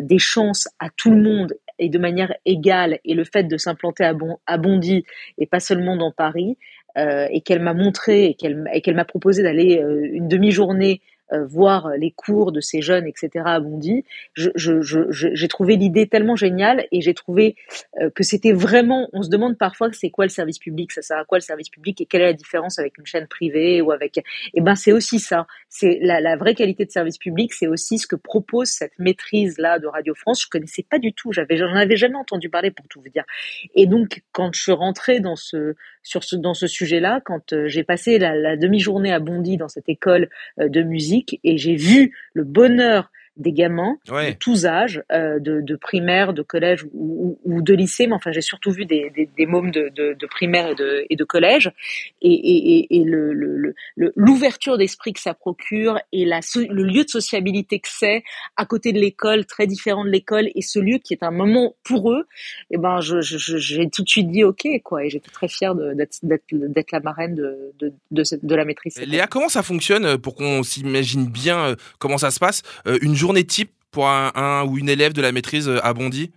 des chances à tout le monde et de manière égale, et le fait de s'implanter à, bon, à Bondy et pas seulement dans Paris, et qu'elle m'a montré et qu'elle et qu'elle m'a proposé d'aller une demi-journée voir les cours de ces jeunes, etc. à Bondy, j'ai trouvé l'idée tellement géniale et j'ai trouvé euh, que c'était vraiment. On se demande parfois c'est quoi le service public, ça sert à quoi le service public et quelle est la différence avec une chaîne privée ou avec. Eh ben c'est aussi ça. C'est la, vraie qualité de service public, c'est aussi ce que propose cette maîtrise là de Radio France. Je connaissais pas du tout, j'avais j'en avais jamais entendu parler pour tout vous dire. Et donc quand je suis rentrée dans ce sur ce dans ce sujet-là, quand euh, j'ai passé la, la demi-journée à Bondy dans cette école euh, de musique et j'ai vu le bonheur des gamins Ouais. de tous âges, euh, de, de primaire, de collège ou, ou- ou de lycée, mais enfin j'ai surtout vu des, des, des mômes de, de, de primaire et de, et de collège, et, et, et, et le, le, le- l'ouverture d'esprit que ça procure et la, le lieu de sociabilité que c'est à côté de l'école, très différent de l'école, et ce lieu qui est un moment pour eux, et ben je, je, je- j'ai tout de suite dit ok quoi, et j'étais très fière d'être, la marraine de, de, de, cette- la maîtrise. Léa, comment ça fonctionne euh, pour qu'on s'imagine bien euh, comment ça se passe Une journée type pour un, un ou une élève de la maîtrise euh, à Bondy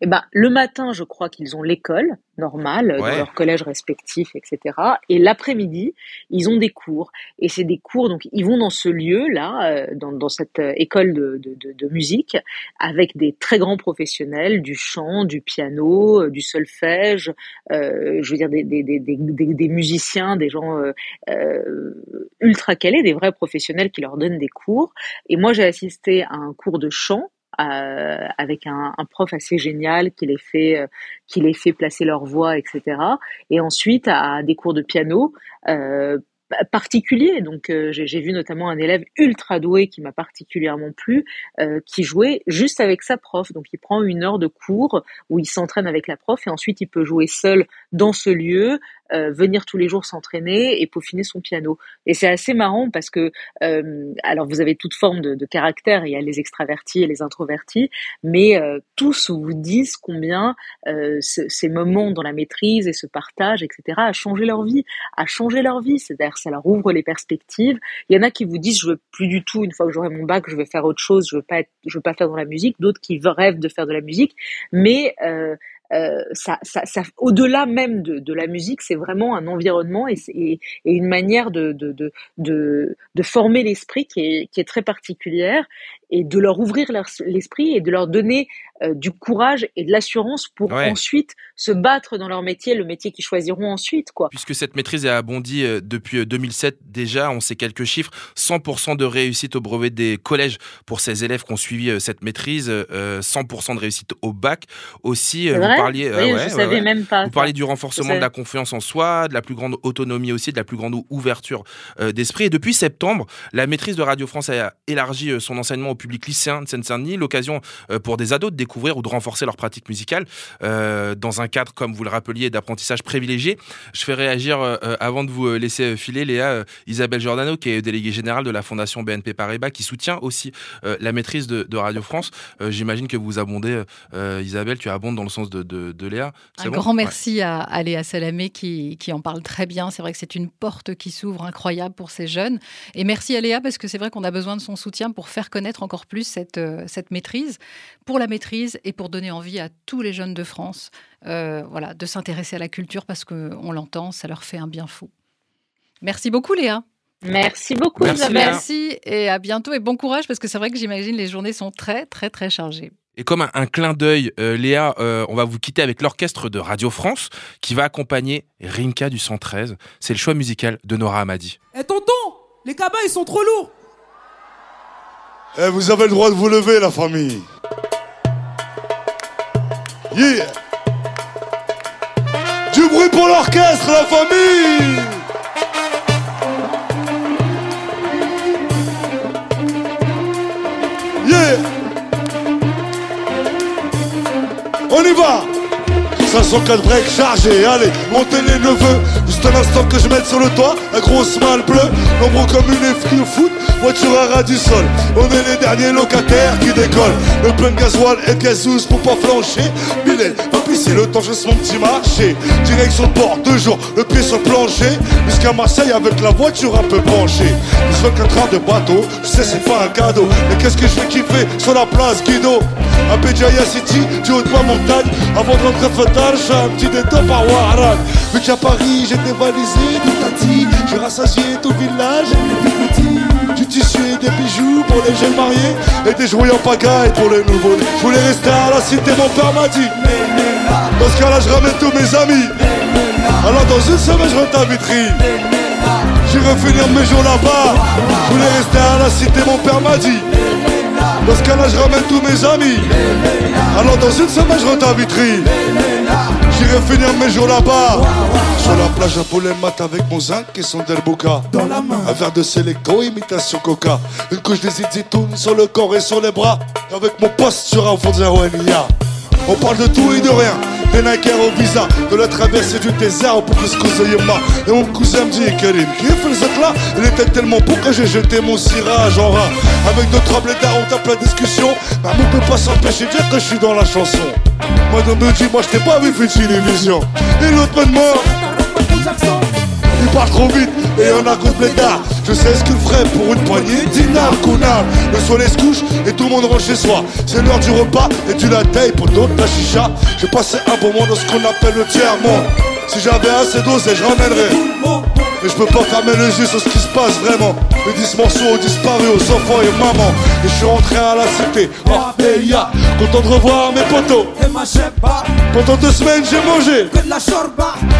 Eh ben, le matin, je crois qu'ils ont l'école normale euh, Ouais. dans leur collège respectif, etc. Et l'après-midi, ils ont des cours. Et c'est des cours, donc ils vont dans ce lieu-là, euh, dans, dans cette euh, école de, de, de, musique, avec des très grands professionnels du chant, du piano, du solfège, euh, je veux dire des, des, des, des, des- des musiciens, des gens euh, euh, ultra calés, des vrais professionnels qui leur donnent des cours. Et moi, j'ai assisté à un cours de chant euh, avec un, prof assez génial qui les fait euh, qui les fait placer leur voix, etc. Et ensuite à des cours de piano euh, pa- particuliers. Donc j'ai vu notamment un élève ultra doué qui m'a particulièrement plu, qui jouait juste avec sa prof. Donc il prend une heure de cours où il s'entraîne avec la prof et ensuite il peut jouer seul dans ce lieu, euh, venir tous les jours s'entraîner et peaufiner son piano. Et c'est assez marrant parce que euh, alors vous avez toute forme de, de caractère, il y a les extravertis et les introvertis, mais euh, tous vous disent combien ce- ces moments dans la maîtrise et ce partage, etc., a changé leur vie, a changé leur vie. C'est-à-dire ça leur ouvre les perspectives. Il y en a qui vous disent je veux plus du tout une fois que j'aurai mon bac, je veux faire autre chose, je veux pas je veux pas faire dans la musique. D'autres qui rêvent de faire de la musique, mais euh, ça, ça, ça, au-delà même de, de la musique, c'est vraiment un environnement et, c'est- et, et une manière de, de, de, de, de former l'esprit qui est, qui est très particulière et de leur ouvrir l'esprit et de leur donner euh, du courage et de l'assurance pour Ouais. ensuite se battre dans leur métier, le métier qu'ils choisiront ensuite, quoi. Puisque cette maîtrise à Bondy euh, depuis euh, 2007 déjà, on sait quelques chiffres, 100% de réussite au brevet des collèges pour ces élèves qui ont suivi cette maîtrise, euh, 100% de réussite au bac aussi. vous euh, Oui, ouais, je ouais, savais ouais. même pas. Vous parliez du renforcement de la confiance en soi, de la plus grande autonomie aussi, de la plus grande ou- ouverture euh, d'esprit. Et depuis septembre, la maîtrise de Radio France a élargi euh, son enseignement au public lycéen de Seine-Saint-Denis, l'occasion pour des ados de découvrir ou de renforcer leur pratique musicale dans un cadre, comme vous le rappeliez, d'apprentissage privilégié. Je fais réagir, avant de vous laisser filer, Léa, Isabelle Giordano, qui est déléguée générale de la Fondation BNP Paribas, qui soutient aussi la maîtrise de, de Radio France. J'imagine que vous abondez, Isabelle, tu abondes dans le sens de, de de, de Léa. Un bon grand Ouais. merci à, à Léa Salamé qui, qui en parle très bien. C'est vrai que c'est une porte qui s'ouvre incroyable pour ces jeunes. Et merci à Léa parce que c'est vrai qu'on a besoin de son soutien pour faire connaître encore plus cette, euh, cette maîtrise, pour la maîtrise et pour donner envie à tous les jeunes de France euh, voilà, de s'intéresser à la culture parce qu'on l'entend, ça leur fait un bien fou. Merci beaucoup Léa. Merci beaucoup, Merci. Merci et à bientôt et bon courage parce que c'est vrai que j'imagine les journées sont très très très chargées. Et comme un, un clin d'œil, euh, Léa, euh, on va vous quitter avec l'orchestre de Radio France qui va accompagner Rimka du 113. C'est le choix musical de Nora Hamadi. Eh tonton, les cabas ils sont trop lourds. Eh, vous avez le droit de vous lever, la famille. Yeah. Du bruit pour l'orchestre, la famille. On y va 504 break chargé, allez, montez les neveux. Juste un instant que je mette sur le toit. Un gros smile bleu, nombreux comme une effrie au foot. Voiture à ras du sol. On est les derniers locataires qui décollent. Le plein de gasoil et de gazouze pour pas flancher. Bilal, va pisser le temps, je mon petit marché. Direction de port, deux jours, le pied sur le plancher. Jusqu'à Marseille avec la voiture un peu penchée Je souhaite qu'un train de bateau, je sais c'est pas un cadeau. Mais qu'est-ce que je vais kiffer sur la place Guido? À Béjaïa City, du haut de ma montagne Avant de rentrer un petit Vu qu'à Paris, j'ai dévalisé du tati J'ai rassasié tout village Du tissu et des bijoux pour les jeunes mariés Et des jouets en pagaille pour les nouveaux Je voulais rester à la cité, mon père m'a dit. Dans ce cas-là, je ramène tous mes amis. Alors dans une semaine, je rentre à Vitry J'irai finir mes jours là-bas. Je voulais rester à la cité, mon père m'a dit dans ce cas-là, je ramène tous mes amis. Alors, dans une semaine, je rentre à Vitry. J'irai finir mes jours là-bas. Sur la plage à poulet mat avec mon zinc et son delboca. Dans la main. Un verre de Selecto, imitation coca. Une couche de zitoun sur le corps et sur les bras. Avec mon poste sur un fond de. On parle de tout et de rien. Nike au visa, de la traversée du désert au Poukouskou Yema. Et mon cousin me dit, Karim, sac là Il était tellement beau que j'ai jeté mon cirage en rat. Avec notre tremblements on tape la discussion. Maman peut pas s'empêcher de dire que je suis dans la chanson. Madame me dit, moi je t'ai pas vu faire une télévision. Et l'autre me demande, il parle trop vite et on a de blédard. Je sais ce qu'il ferait pour une poignée dinars, connard. Le soleil se couche et tout le monde rentre chez soi. C'est l'heure du repas et du latte pour d'autres la chicha. J'ai passé un bon moment dans ce qu'on appelle le tiers-monde. Si j'avais assez d'osé, je ramènerais. Mais je peux pas fermer les yeux sur ce qui se passe vraiment. Les 10 morceaux ont disparu aux enfants et maman. Et je suis rentré à la cité. Oh, et ya, content de revoir mes potos. Pendant deux semaines, j'ai mangé.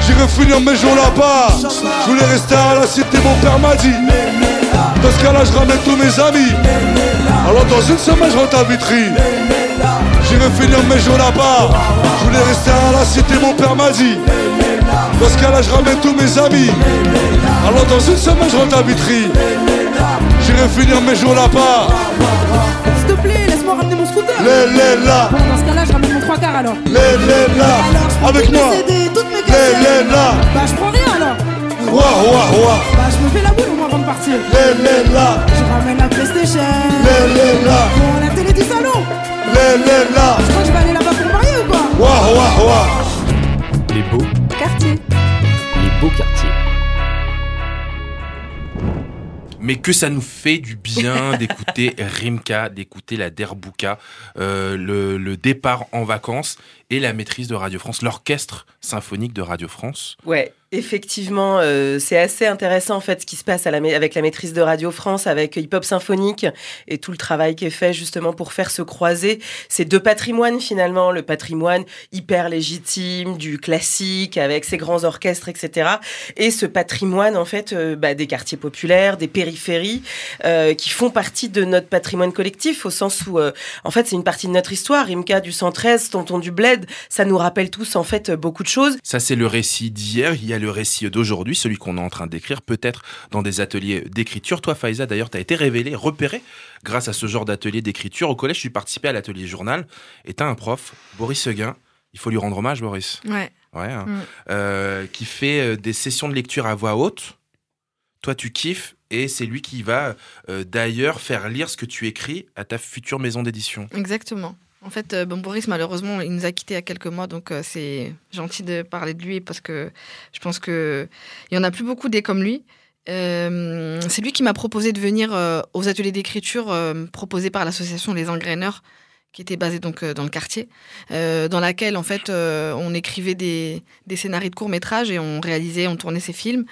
J'irai finir mes jours là-bas. Je voulais rester à la cité, mon père m'a dit. Dans ce cas-là, je ramène tous mes amis. Alors, dans une semaine, je rentre à Vitry. J'irai finir mes jours là-bas. Je voulais rester à la cité, mon père m'a dit. Dans ce cas-là, je ramène tous mes amis. Alors, dans une semaine, je rentre à Vitry. J'irai finir mes jours là-bas. S'il te plaît, laisse-moi ramener mon scooter. Les, les, là. Bon, dans ce cas-là, je ramène mon trois quarts alors. Les, les, là. Alors, je prends Avec toutes mes moi. CD, toutes mes Les, cassettes. les, là. Bah, je prends rien alors. Ouah, ouah, ouah. Bah, je me fais la boule au moins avant de partir. Les, les, là. Je ramène la PlayStation. Les, les, là. Bon, la télé du salon. Les, les, là. Je crois que je vais aller là-bas pour me marier ou quoi Ouah, ouah, ouah. Les beaux. Quartiers. Mais que ça nous fait du bien d'écouter Rimka, d'écouter la Derbouka, euh, le, le départ en vacances et la maîtrise de Radio France, l'orchestre symphonique de Radio France. Ouais, effectivement, euh, c'est assez intéressant en fait ce qui se passe à la, avec la maîtrise de Radio France, avec Hip Hop Symphonique et tout le travail qui est fait justement pour faire se croiser ces deux patrimoines finalement, le patrimoine hyper légitime du classique avec ses grands orchestres, etc. Et ce patrimoine en fait euh, bah, des quartiers populaires, des périphéries euh, qui font partie de notre patrimoine collectif au sens où euh, en fait c'est une partie de notre histoire. Rimka du 113, Tonton du Bled, ça nous rappelle tous en fait beaucoup de choses. Ça, c'est le récit d'hier. Il y a le récit d'aujourd'hui, celui qu'on est en train d'écrire, peut-être dans des ateliers d'écriture. Toi, Faiza, d'ailleurs, tu as été révélé, repéré grâce à ce genre d'atelier d'écriture. Au collège, tu participais à l'atelier journal et tu as un prof, Boris Seguin. Il faut lui rendre hommage, Boris. Ouais. Ouais. hein. Mm. Euh, qui fait euh, des sessions de lecture à voix haute. Toi, tu kiffes et c'est lui qui va euh, d'ailleurs faire lire ce que tu écris à ta future maison d'édition. Exactement. En fait, euh, bon, Boris, malheureusement, il nous a quittés il y a quelques mois, donc euh, c'est gentil de parler de lui parce que je pense qu'il n'y en a plus beaucoup des comme lui. Euh, c'est lui qui m'a proposé de venir aux ateliers d'écriture proposés par l'association Les Engraineurs, qui était basée donc euh, dans le quartier, euh, dans laquelle en fait euh, on écrivait des, des scénarios de courts métrages et on réalisait, on tournait ses films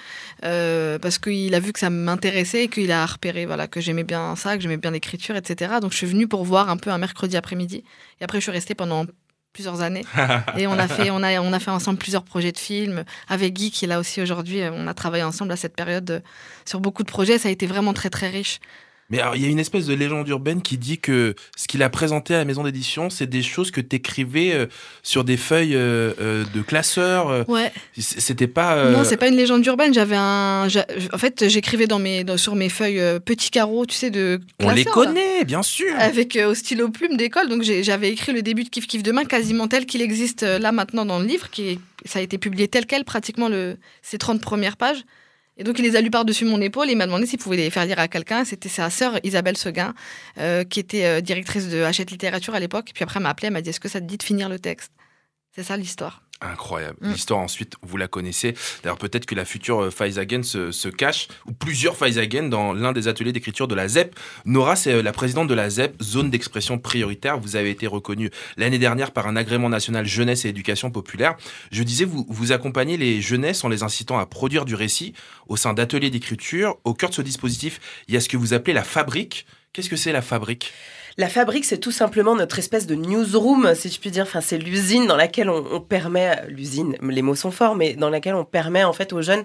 euh, parce qu'il a vu que ça m'intéressait et qu'il a repéré voilà que j'aimais bien ça, que j'aimais bien l'écriture, etc. Donc je suis venue pour voir un peu un mercredi après-midi. Et après je suis restée pendant plusieurs années. Et on a fait on a on a fait ensemble plusieurs projets de films. Avec Guy qui est là aussi aujourd'hui on a travaillé ensemble à cette période sur beaucoup de projets. Ça a été vraiment très très riche Mais alors, il y a une espèce de légende urbaine qui dit que ce qu'il a présenté à la maison d'édition, c'est des choses que tu écrivais sur des feuilles euh, euh, de classeurs. euh. Ouais. C'était pas. euh, Non, c'est pas une légende urbaine. J'avais un. En fait, j'écrivais dans mes dans- sur mes feuilles euh, petits carreaux, tu sais, de. On les là. connaît, bien sûr. Avec euh, au stylo plume d'école. Donc j'avais écrit le début de Kiff Kiff Demain quasiment tel qu'il existe euh, là maintenant dans le livre, qui ça a été publié tel quel, pratiquement le, ces 30 premières pages. Et donc il les a lus par-dessus mon épaule et il m'a demandé s'il pouvait les faire lire à quelqu'un. C'était sa sœur Isabelle Seguin, euh, qui était euh, directrice de Hachette Littérature à l'époque. Puis après elle m'a appelé, elle m'a dit Est-ce que ça te dit de finir le texte? C'est ça l'histoire. Incroyable. Mm. L'histoire, ensuite, vous la connaissez. D'ailleurs, peut-être que la future euh, Faizagen se, se cache, ou plusieurs Faizagen, dans l'un des ateliers d'écriture de la ZEP. Nora, c'est euh, la présidente de la ZEP, zone d'expression prioritaire. Vous avez été reconnue l'année dernière par un agrément national jeunesse et éducation populaire. Je disais, vous, vous accompagnez les jeunesses en les incitant à produire du récit au sein d'ateliers d'écriture. Au cœur de ce dispositif, il y a ce que vous appelez la fabrique. Qu'est-ce que c'est la fabrique? La fabrique, c'est tout simplement notre espèce de newsroom, si je puis dire. Enfin, c'est l'usine dans laquelle on, permet, l'usine, les mots sont forts, mais dans laquelle on permet en fait aux jeunes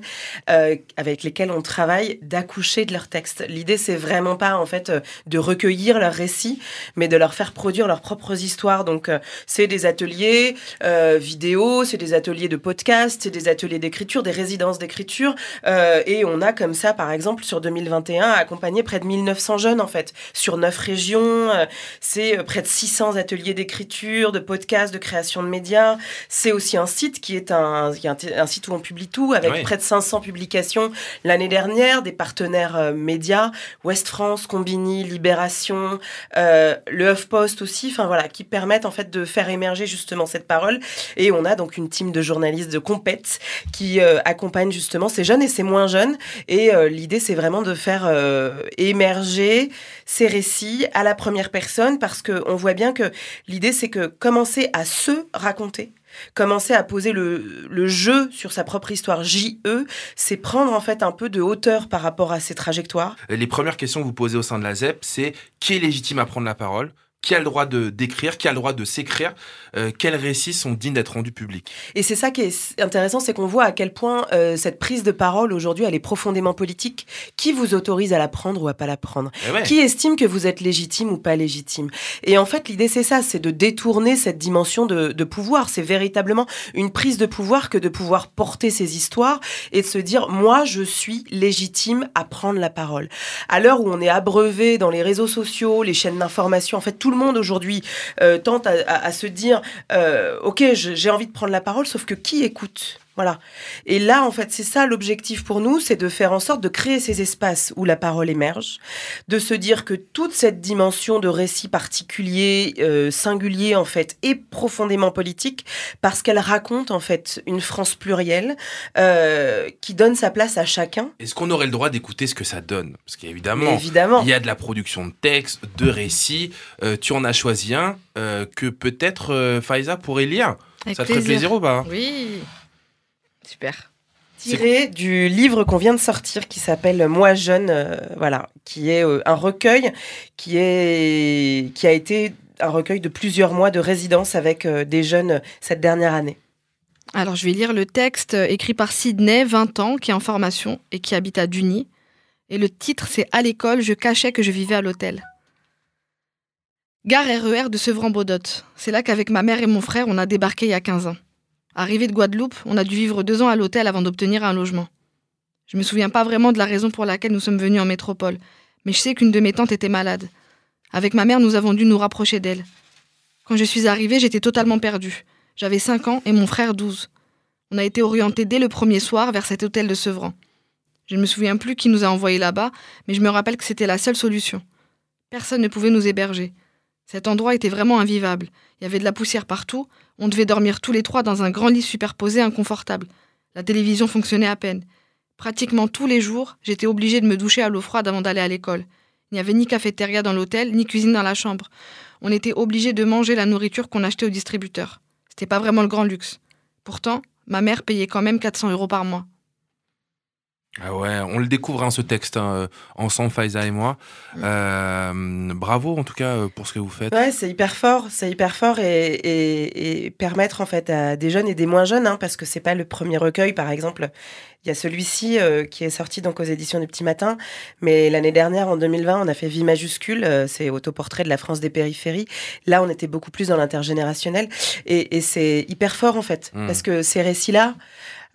euh, avec lesquels on travaille d'accoucher de leurs textes. L'idée, c'est vraiment pas en fait euh, de recueillir leurs récits, mais de leur faire produire leurs propres histoires. Donc, euh, c'est des ateliers euh, vidéo, c'est des ateliers de podcast, c'est des ateliers d'écriture, des résidences d'écriture, euh, et on a comme ça, par exemple, sur 2021, accompagné près de 1900 jeunes en fait sur neuf régions. Euh, C'est euh, près de 600 ateliers d'écriture, de podcasts, de création de médias. C'est aussi un site qui est un, qui est un, t- un site où on publie tout, avec Oui. près de 500 publications l'année dernière, des partenaires euh, médias, Ouest France, Combini, Libération, euh, le HuffPost aussi, enfin voilà, qui permettent en fait de faire émerger justement cette parole. Et on a donc une team de journalistes de compète qui euh, accompagne justement ces jeunes et ces moins jeunes. Et l'idée, c'est vraiment de faire émerger ces récits à la première personne parce qu'on voit bien que l'idée, c'est que commencer à se raconter, commencer à poser le, le jeu sur sa propre histoire JE, c'est prendre en fait un peu de hauteur par rapport à ces trajectoires. Les premières questions que vous posez au sein de la ZEP, c'est qui est légitime à prendre la parole? Qui a le droit de d'écrire, qui a le droit de s'écrire, euh, quels récits sont dignes d'être rendus publics. Et c'est ça qui est intéressant, c'est qu'on voit à quel point euh, cette prise de parole aujourd'hui, elle est profondément politique. Qui vous autorise à la prendre ou à pas la prendre? Eh ouais. Qui estime que vous êtes légitime ou pas légitime? Et en fait, l'idée c'est ça, c'est de détourner cette dimension de, de pouvoir. C'est véritablement une prise de pouvoir que de pouvoir porter ces histoires et de se dire, moi, je suis légitime à prendre la parole. À l'heure où on est abreuvé dans les réseaux sociaux, les chaînes d'information, en fait, tout le monde aujourd'hui euh, tente à, se dire, euh, ok, j'ai envie de prendre la parole, sauf que qui écoute? Voilà. Et là, en fait, c'est ça l'objectif pour nous, c'est de faire en sorte de créer ces espaces où la parole émerge, de se dire que toute cette dimension de récit particulier, euh, singulier, en fait, est profondément politique parce qu'elle raconte, en fait, une France plurielle euh, qui donne sa place à chacun. Est-ce qu'on aurait le droit d'écouter ce que ça donne? Parce qu'évidemment, évidemment. il y a de la production de textes, de récits. euh, tu en as choisi un euh, que peut-être euh, Faiza pourrait lire. Avec ça te ferait plaisir ou pas? Oui. Super. tiré du livre qu'on vient de sortir qui s'appelle Moi jeune, euh, voilà, qui est euh, un recueil qui est qui a été un recueil de plusieurs mois de résidence avec euh, des jeunes cette dernière année. Alors, je vais lire le texte écrit par Sydney, 20 ans, qui est en formation et qui habite à Duny. Et le titre, c'est À l'école, je cachais que je vivais à l'hôtel. Gare RER de Sevran-Beaudotte. C'est là qu'avec ma mère et mon frère, on a débarqué il y a 15 ans. Arrivé de Guadeloupe, on a dû vivre deux ans à l'hôtel avant d'obtenir un logement. Je me souviens pas vraiment de la raison pour laquelle nous sommes venus en métropole, mais je sais qu'une de mes tantes était malade. Avec ma mère, nous avons dû nous rapprocher d'elle. Quand je suis arrivée, j'étais totalement perdue. J'avais 5 ans et mon frère 12. On a été orientés dès le premier soir vers cet hôtel de Sevran. Je ne me souviens plus qui nous a envoyés là-bas, mais je me rappelle que c'était la seule solution. Personne ne pouvait nous héberger. Cet endroit était vraiment invivable. Il y avait de la poussière partout. On devait dormir tous les trois dans un grand lit superposé inconfortable. La télévision fonctionnait à peine. Pratiquement tous les jours, j'étais obligée de me doucher à l'eau froide avant d'aller à l'école. Il n'y avait ni cafétéria dans l'hôtel, ni cuisine dans la chambre. On était obligé de manger la nourriture qu'on achetait au distributeur. C'était pas vraiment le grand luxe. Pourtant, ma mère payait quand même 400 euros par mois. Ah ouais, on le découvre hein, ce texte hein, euh, ensemble, Faiza et moi. Euh, bravo en tout cas euh, pour ce que vous faites. Ouais, c'est hyper fort, c'est hyper fort et, et, et, permettre en fait à des jeunes et des moins jeunes, hein, parce que c'est pas le premier recueil, par exemple. Il y a celui-ci euh, qui est sorti donc aux éditions du Petit Matin, mais l'année dernière, en 2020, on a fait Vie majuscule, euh, c'est autoportrait de la France des périphéries. Là, on était beaucoup plus dans l'intergénérationnel et, et c'est hyper fort en fait, mmh. parce que ces récits-là,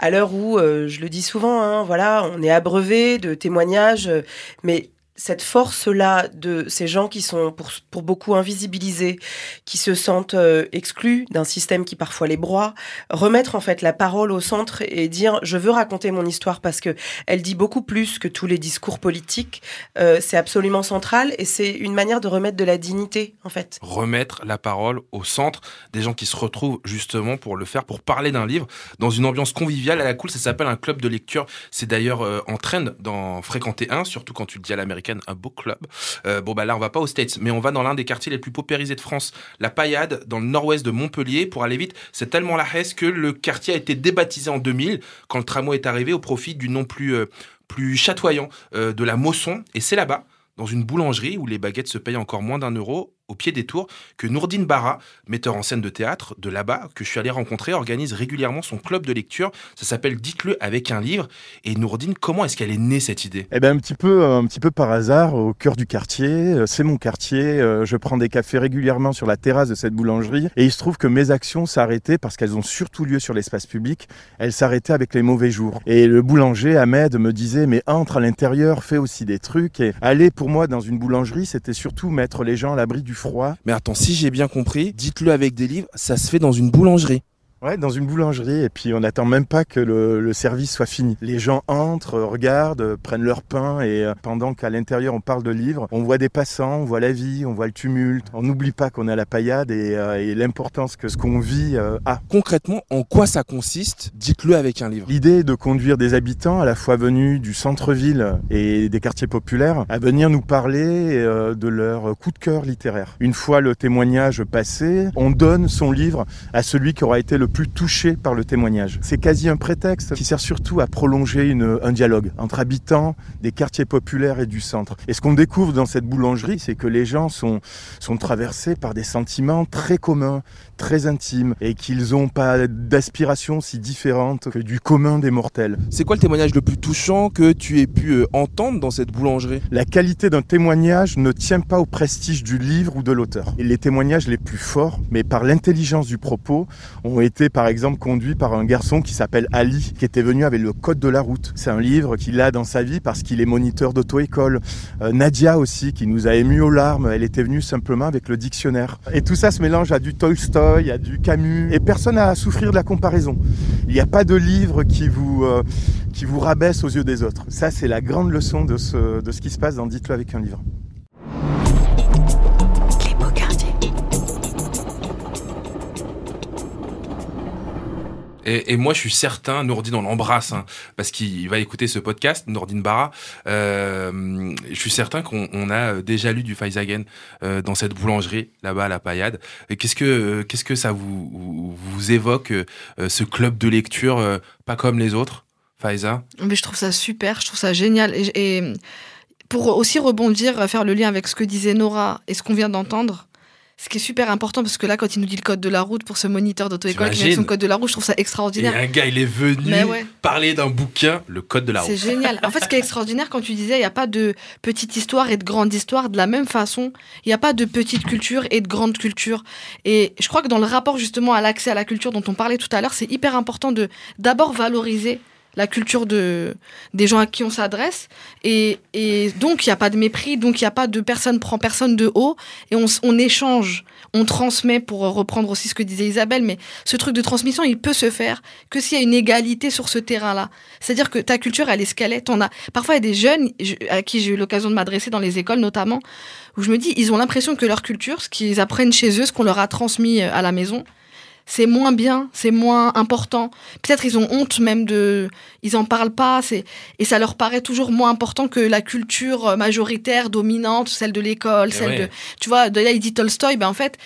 à l'heure où, euh, je le dis souvent, hein, voilà, on est abreuvé de témoignages, euh, mais cette force-là de ces gens qui sont pour, beaucoup invisibilisés, qui se sentent euh, exclus d'un système qui parfois les broie, remettre en fait la parole au centre et dire je veux raconter mon histoire parce que elle dit beaucoup plus que tous les discours politiques. Euh, c'est absolument central et c'est une manière de remettre de la dignité en fait. Remettre la parole au centre des gens qui se retrouvent justement pour le faire, pour parler d'un livre dans une ambiance conviviale à la cool. Ça s'appelle un club de lecture. C'est d'ailleurs euh, en trend dans Fréquenter 1, surtout quand tu le dis à l'américaine un book club. Euh, bon, bah là, on va pas aux States, mais on va dans l'un des quartiers les plus paupérisés de France, la Paillade, dans le nord-ouest de Montpellier. Pour aller vite, c'est tellement la hesse que le quartier a été débaptisé en 2000 quand le tramway est arrivé au profit du nom plus, euh, plus chatoyant euh, de la Mosson. Et c'est là-bas, dans une boulangerie où les baguettes se payent encore moins d'un euro, au pied des tours, que Nourdine Barra, metteur en scène de théâtre de là-bas, que je suis allé rencontrer, organise régulièrement son club de lecture. Ça s'appelle Dites-le avec un livre. Et Nourdine, comment est-ce qu'elle est née cette idée? Eh ben un petit peu, un petit peu par hasard, au cœur du quartier. Euh, C'est mon quartier. euh, Je prends des cafés régulièrement sur la terrasse de cette boulangerie. Et il se trouve que mes actions s'arrêtaient parce qu'elles ont surtout lieu sur l'espace public. Elles s'arrêtaient avec les mauvais jours. Et le boulanger Ahmed me disait mais entre à l'intérieur, fais aussi des trucs. Et aller pour moi dans une boulangerie, c'était surtout mettre les gens à l'abri du Mais attends, si j'ai bien compris, dites-le avec des livres, ça se fait dans une boulangerie. Ouais, dans une boulangerie, et puis on n'attend même pas que le, le, service soit fini. Les gens entrent, regardent, prennent leur pain, et euh, pendant qu'à l'intérieur on parle de livres, on voit des passants, on voit la vie, on voit le tumulte. On n'oublie pas qu'on est à la paillade et, euh, et l'importance que ce qu'on vit euh, a. Concrètement, en quoi ça consiste Dites-le avec un livre. L'idée est de conduire des habitants, à la fois venus du centre-ville et des quartiers populaires, à venir nous parler euh, de leur coup de cœur littéraire. Une fois le témoignage passé, on donne son livre à celui qui aura été le plus touché par le témoignage. C'est quasi un prétexte qui sert surtout à prolonger une, un dialogue entre habitants des quartiers populaires et du centre. Et ce qu'on découvre dans cette boulangerie, c'est que les gens sont, sont traversés par des sentiments très communs, très intimes, et qu'ils n'ont pas d'aspiration si différente que du commun des mortels. C'est quoi le témoignage le plus touchant que tu aies pu euh, entendre dans cette boulangerie? La qualité d'un témoignage ne tient pas au prestige du livre ou de l'auteur. Et les témoignages les plus forts, mais par l'intelligence du propos, ont été par exemple conduit par un garçon qui s'appelle Ali, qui était venu avec le code de la route. C'est un livre qu'il a dans sa vie parce qu'il est moniteur d'auto-école. Euh, Nadia aussi, qui nous a émus aux larmes, elle était venue simplement avec le dictionnaire. Et tout ça se mélange à du Tolstoï, à du Camus, et personne n'a à souffrir de la comparaison. Il n'y a pas de livre qui vous, euh, qui vous rabaisse aux yeux des autres. Ça, c'est la grande leçon de ce, de ce qui se passe dans Dites-le avec un livre. Et, moi, je suis certain, Nourdine, on l'embrasse, hein, parce qu'il va écouter ce podcast, Nourdine Barra. Euh, je suis certain qu'on on a déjà lu du Faizagen euh, dans cette boulangerie, là-bas à la Paillade. Qu'est-ce que, euh, qu'est-ce que ça vous, vous évoque, euh, ce club de lecture, euh, pas comme les autres, Faiza? Mais je trouve ça super, je trouve ça génial. Et pour aussi rebondir, faire le lien avec ce que disait Nora et ce qu'on vient d'entendre, ce qui est super important, parce que là, quand il nous dit le code de la route pour ce moniteur d'auto-école qui met son code de la route, je trouve ça extraordinaire. Et un gars, il est venu ouais. parler d'un bouquin, le code de la route. C'est génial. En fait, ce qui est extraordinaire, quand tu disais, il n'y a pas de petite histoire et de grande histoire, de la même façon, il n'y a pas de petite culture et de grande culture. Et je crois que dans le rapport justement à l'accès à la culture dont on parlait tout à l'heure, c'est hyper important de d'abord valoriser la culture de, des gens à qui on s'adresse. Et, et, donc, il n'y a pas de mépris, donc il n'y a pas de personne prend personne de haut, et on, échange. on transmet pour reprendre aussi ce que disait Isabelle, mais ce truc de transmission, il peut se faire que s'il y a une égalité sur ce terrain-là. C'est-à-dire que ta culture, elle est ce qu'elle est. On a, parfois, il y a des jeunes je- à qui j'ai eu l'occasion de m'adresser dans les écoles notamment, où je me dis, ils ont l'impression que leur culture, ce qu'ils apprennent chez eux, ce qu'on leur a transmis euh, à la maison, c'est moins bien, c'est moins important. Peut-être ils ont honte même de, ils en parlent pas, c'est et ça leur paraît toujours moins important que la culture majoritaire, dominante, celle de l'école, Eh celle ouais. de, tu vois, de là il dit Tolstoy, ben en fait,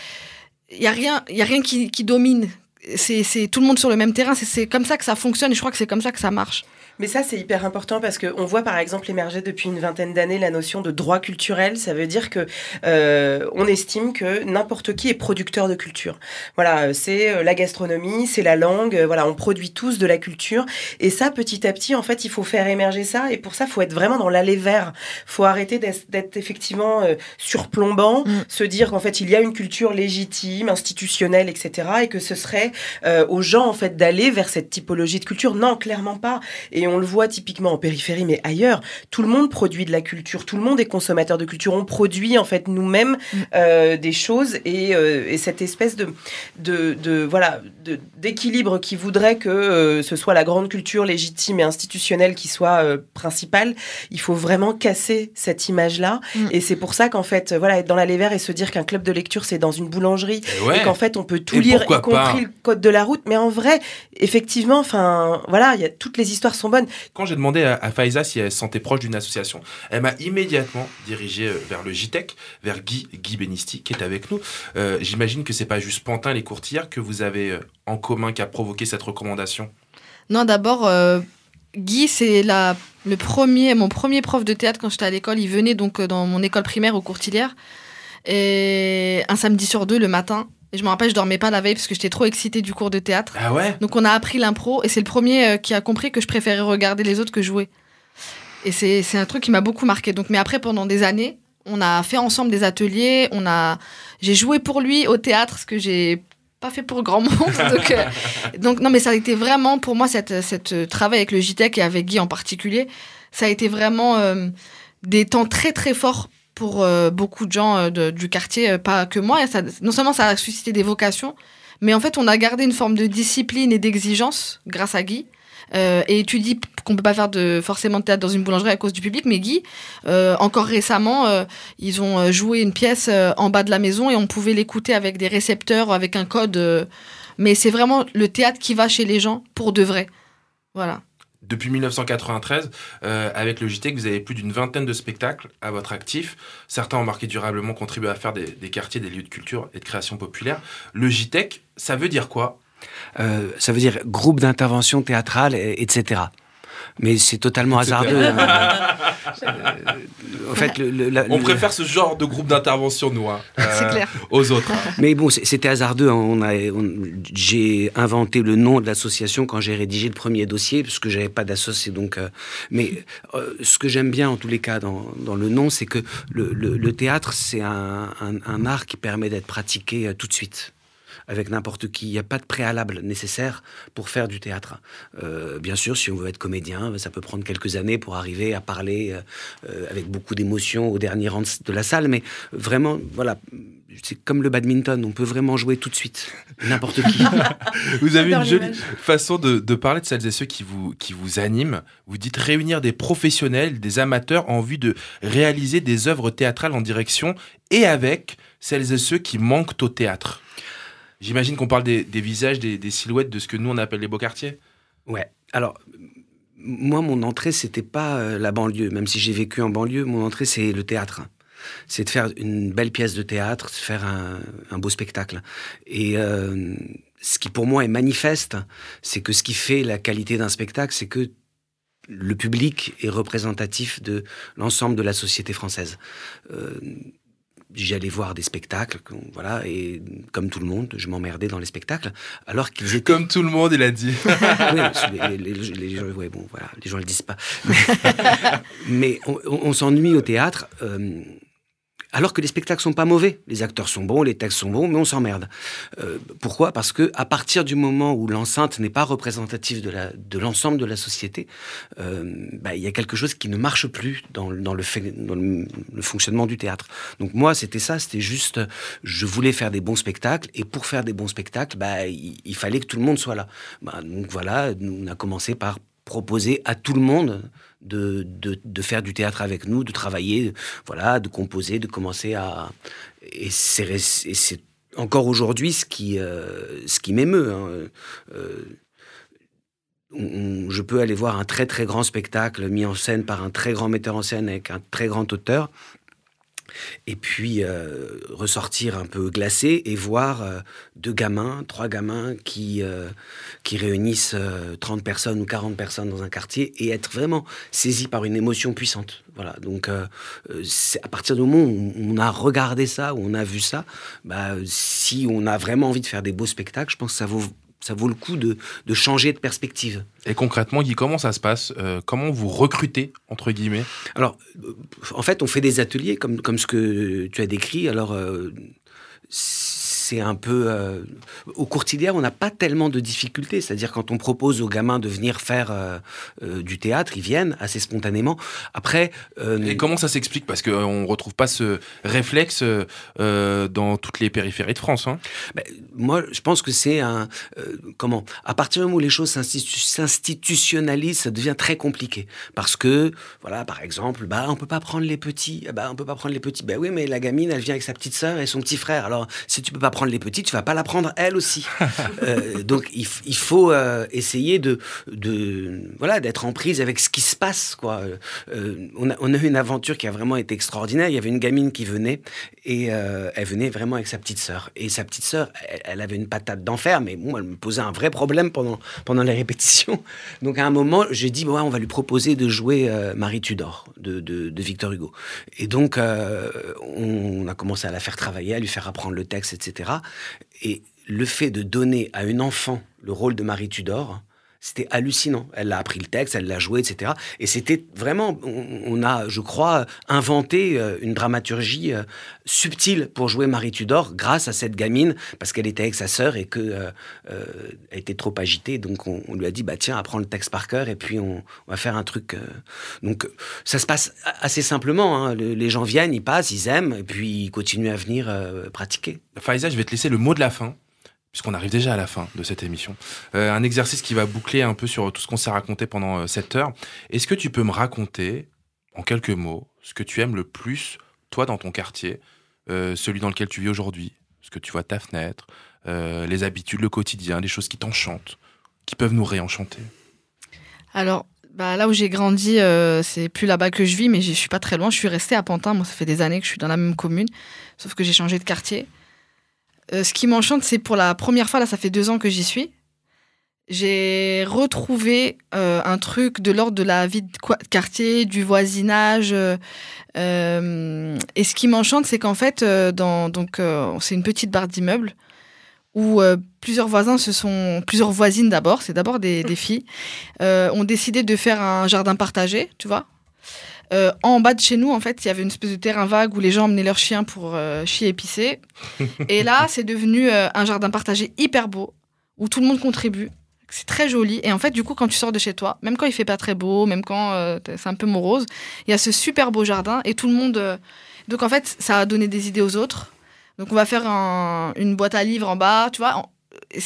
il y a rien, il y a rien qui, qui domine. C'est tout le monde sur le même terrain. C'est- C'est comme ça que ça fonctionne et je crois que c'est comme ça que ça marche. Mais ça, c'est hyper important parce qu'on voit par exemple émerger depuis une vingtaine d'années la notion de droit culturel. Ça veut dire que euh, on estime que n'importe qui est producteur de culture. Voilà, c'est euh, la gastronomie, c'est la langue. euh, Voilà, on produit tous de la culture. Et ça, petit à petit, en fait, il faut faire émerger ça. Et pour ça, faut être vraiment dans l'allée vert. Faut arrêter d'être effectivement euh, surplombant, se dire qu'en fait, il y a une culture légitime, institutionnelle, etc. Et que ce serait euh, aux gens, en fait, d'aller vers cette typologie de culture. Non, clairement pas. Et on le voit typiquement en périphérie, mais ailleurs, tout le monde produit de la culture, tout le monde est consommateur de culture. On produit en fait nous-mêmes euh, des choses et, euh, et cette espèce de, de, de voilà de- d'équilibre qui voudrait que euh, ce soit la grande culture légitime et institutionnelle qui soit euh, principale. Il faut vraiment casser cette image-là. Mm. Et c'est pour ça qu'en fait, voilà, être dans l'allée vert et se dire qu'un club de lecture c'est dans une boulangerie Et ouais. et qu'en fait on peut tout Et lire, y compris pas le code de la route. Mais en vrai, effectivement, enfin voilà, il y a toutes les histoires sont bonnes. Quand j'ai demandé à, à Faiza si elle se sentait proche d'une association, elle m'a immédiatement dirigé euh, vers le JTEC, vers Guy, Guy Benisti, qui est avec nous. Euh, J'imagine que c'est pas juste Pantin et les courtières que vous avez euh, en commun qui a provoqué cette recommandation. Non, d'abord, euh, Guy, c'est la, le premier, mon premier prof de théâtre quand j'étais à l'école. Il venait donc dans mon école primaire au Courtilière. Et un samedi sur deux, le matin. Et je me rappelle, je dormais pas la veille parce que j'étais trop excitée du cours de théâtre. Ah ouais? Donc on a appris l'impro. Et c'est le premier euh, qui a compris que je préférais regarder les autres que jouer. Et c'est un truc qui m'a beaucoup marqué. Donc, mais après, pendant des années, on a fait ensemble des ateliers. On a, j'ai joué pour lui au théâtre, ce que j'ai pas fait pour grand monde. Donc, euh, donc non, mais ça a été vraiment pour moi cette, cette euh, travail avec le JTEC et avec Guy en particulier. Ça a été vraiment euh, des temps très très forts pour euh, beaucoup de gens euh, du quartier, euh, pas que moi. Non seulement ça a suscité des vocations, mais en fait on a gardé une forme de discipline et d'exigence grâce à Guy. Euh, et tu dis qu'on peut pas faire de forcément de théâtre dans une boulangerie à cause du public, mais Guy, euh, encore récemment, euh, ils ont euh, joué une pièce en bas de la maison et on pouvait l'écouter avec des récepteurs, avec un code. mais c'est vraiment le théâtre qui va chez les gens pour de vrai. Voilà. Depuis 1993, euh, avec le JTEC, vous avez plus d'une vingtaine de spectacles à votre actif. Certains ont marqué durablement contribué à faire des, quartiers, des lieux de culture et de création populaire. Le JTEC, ça veut dire quoi? Euh, ça veut dire groupe d'intervention théâtrale, et- etc. Mais c'est totalement hasardeux. Euh, en fait, le- le- la- On le- préfère ce genre de groupe d'intervention, nous, hein, euh, clair. aux autres. hein. Mais bon, c'était hasardeux. hein. On a, on- j'ai inventé le nom de l'association quand j'ai rédigé le premier dossier, parce que j'avais pas d'associé. Donc, euh, mais euh, ce que j'aime bien en tous les cas dans, dans le nom, c'est que le, le- le théâtre, c'est un, un- un art qui permet d'être pratiqué euh, tout de suite avec n'importe qui. Il n'y a pas de préalable nécessaire pour faire du théâtre. Euh, bien sûr, si on veut être comédien, ça peut prendre quelques années pour arriver à parler euh, euh, avec beaucoup d'émotion au dernier rang de la salle. Mais vraiment, voilà, c'est comme le badminton, on peut vraiment jouer tout de suite, n'importe qui. Vous avez une jolie façon de, de parler de celles et ceux qui vous, qui vous animent. Vous dites réunir des professionnels, des amateurs en vue de réaliser des œuvres théâtrales en direction et avec celles et ceux qui manquent au théâtre. J'imagine qu'on parle des, visages, des, silhouettes de ce que nous on appelle les beaux quartiers. Ouais. Alors, moi, mon entrée, c'était pas euh, la banlieue. Même si j'ai vécu en banlieue, mon entrée, c'est le théâtre. C'est de faire une belle pièce de théâtre, de faire un, un beau spectacle. Et euh, ce qui, pour moi, est manifeste, c'est que ce qui fait la qualité d'un spectacle, c'est que le public est représentatif de l'ensemble de la société française. Euh, J'allais voir des spectacles, voilà, et comme tout le monde, je m'emmerdais dans les spectacles, alors qu'ils étaient... Comme tout le monde, il a dit. oui, les, les- les- les gens, ouais, bon, voilà, les gens le disent pas. Mais, mais on, on- on s'ennuie au théâtre. euh, alors que les spectacles sont pas mauvais. Les acteurs sont bons, les textes sont bons, mais on s'emmerde. Euh, pourquoi? Parce que à partir du moment où l'enceinte n'est pas représentative de l'ensemble de la société, euh, bah, il y a quelque chose qui ne marche plus dans, le, fonctionnement du théâtre. Donc moi, c'était ça, c'était juste, je voulais faire des bons spectacles, et pour faire des bons spectacles, bah, il, il fallait que tout le monde soit là. Bah, donc voilà, on a commencé par proposer à tout le monde de, de, faire du théâtre avec nous, de travailler, voilà, de composer, de commencer à... Et c'est encore aujourd'hui ce qui, euh, qui m'émeut. Hein. Euh, je peux aller voir un très très grand spectacle mis en scène par un très grand metteur en scène avec un très grand auteur et puis euh, ressortir un peu glacé et voir euh, deux gamins, trois gamins qui, euh, qui réunissent euh, 30 personnes ou 40 personnes dans un quartier et être vraiment saisi par une émotion puissante. Voilà, donc c'est à partir du moment où on a regardé ça, où on a vu ça, bah, si on a vraiment envie de faire des beaux spectacles, je pense que ça vaut ça vaut le coup de, de, changer de perspective. Et concrètement, Guy, comment ça se passe euh, Comment vous recrutez, entre guillemets? Alors, en fait, on fait des ateliers comme, comme ce que tu as décrit. Alors, euh, c'est un peu... Euh, au courtilière, on n'a pas tellement de difficultés. C'est-à-dire quand on propose aux gamins de venir faire euh, euh, du théâtre, ils viennent assez spontanément. Après... Et comment ça s'explique? Parce qu'on ne retrouve pas ce réflexe dans toutes les périphéries de France. Hein? Ben, moi, je pense que c'est un... comment? À partir du moment où les choses s'institutionnalisent, ça devient très compliqué. Parce que, voilà, par exemple, bah, on ne peut pas prendre les petits. Bah, on peut pas prendre les petits. Ben oui, mais la gamine, elle vient avec sa petite sœur et son petit frère. Alors, si tu peux pas prendre les petits, tu vas pas la prendre elle aussi. euh, donc il, il faut euh, essayer de, de voilà d'être en prise avec ce qui se passe quoi. Euh, on, a, on a eu une aventure qui a vraiment été extraordinaire. Il y avait une gamine qui venait et elle venait vraiment avec sa petite sœur et sa petite sœur, elle, elle, avait une patate d'enfer, mais bon, elle me posait un vrai problème pendant pendant les répétitions. Donc à un moment, j'ai dit bon, ouais, on va lui proposer de jouer Marie Tudor de, de, de, Victor Hugo. Et donc on a commencé à la faire travailler, à lui faire apprendre le texte, etc. Et le fait de donner à une enfant le rôle de Marie Tudor, c'était hallucinant. Elle a appris le texte, elle l'a joué, etc. Et c'était vraiment, on, a, je crois, inventé euh, une dramaturgie euh, subtile pour jouer Marie Tudor grâce à cette gamine, parce qu'elle était avec sa sœur et qu'elle euh, était trop agitée. Donc on, lui a dit, bah tiens, apprends le texte par cœur et puis on, va faire un truc. Donc ça se passe assez simplement. Hein. Le, les gens viennent, ils passent, ils aiment, et puis ils continuent à venir pratiquer. Faiza, je vais te laisser le mot de la fin puisqu'on arrive déjà à la fin de cette émission. Euh, un exercice qui va boucler un peu sur tout ce qu'on s'est raconté pendant euh, cette heure. Est-ce que tu peux me raconter, en quelques mots, ce que tu aimes le plus, toi, dans ton quartier, euh, celui dans lequel tu vis aujourd'hui, ce que tu vois de ta fenêtre, euh, les habitudes, le quotidien, les choses qui t'enchantent, qui peuvent nous réenchanter? Alors, bah, là où j'ai grandi, c'est plus là-bas que je vis, mais je suis pas très loin. Je suis restée à Pantin. Moi, ça fait des années que je suis dans la même commune, sauf que j'ai changé de quartier. Euh, ce qui m'enchante, c'est pour la première fois, là, ça fait deux ans que j'y suis. J'ai retrouvé euh, un truc de l'ordre de la vie de quartier, du voisinage. Euh, et ce qui m'enchante, c'est qu'en fait, dans, donc, c'est une petite barre d'immeuble où plusieurs voisins se sont, plusieurs voisines d'abord, c'est d'abord des, des filles, ont décidé de faire un jardin partagé, tu vois, euh, en bas de chez nous, en fait, il y avait une espèce de terrain vague où les gens emmenaient leurs chiens pour euh, chier et pisser. et là, c'est devenu euh, un jardin partagé hyper beau, où tout le monde contribue. C'est très joli. Et en fait, du coup, quand tu sors de chez toi, même quand il fait pas très beau, même quand c'est un peu morose, il y a ce super beau jardin et tout le monde. Donc, en fait, ça a donné des idées aux autres. Donc, on va faire un, une boîte à livres en bas, tu vois.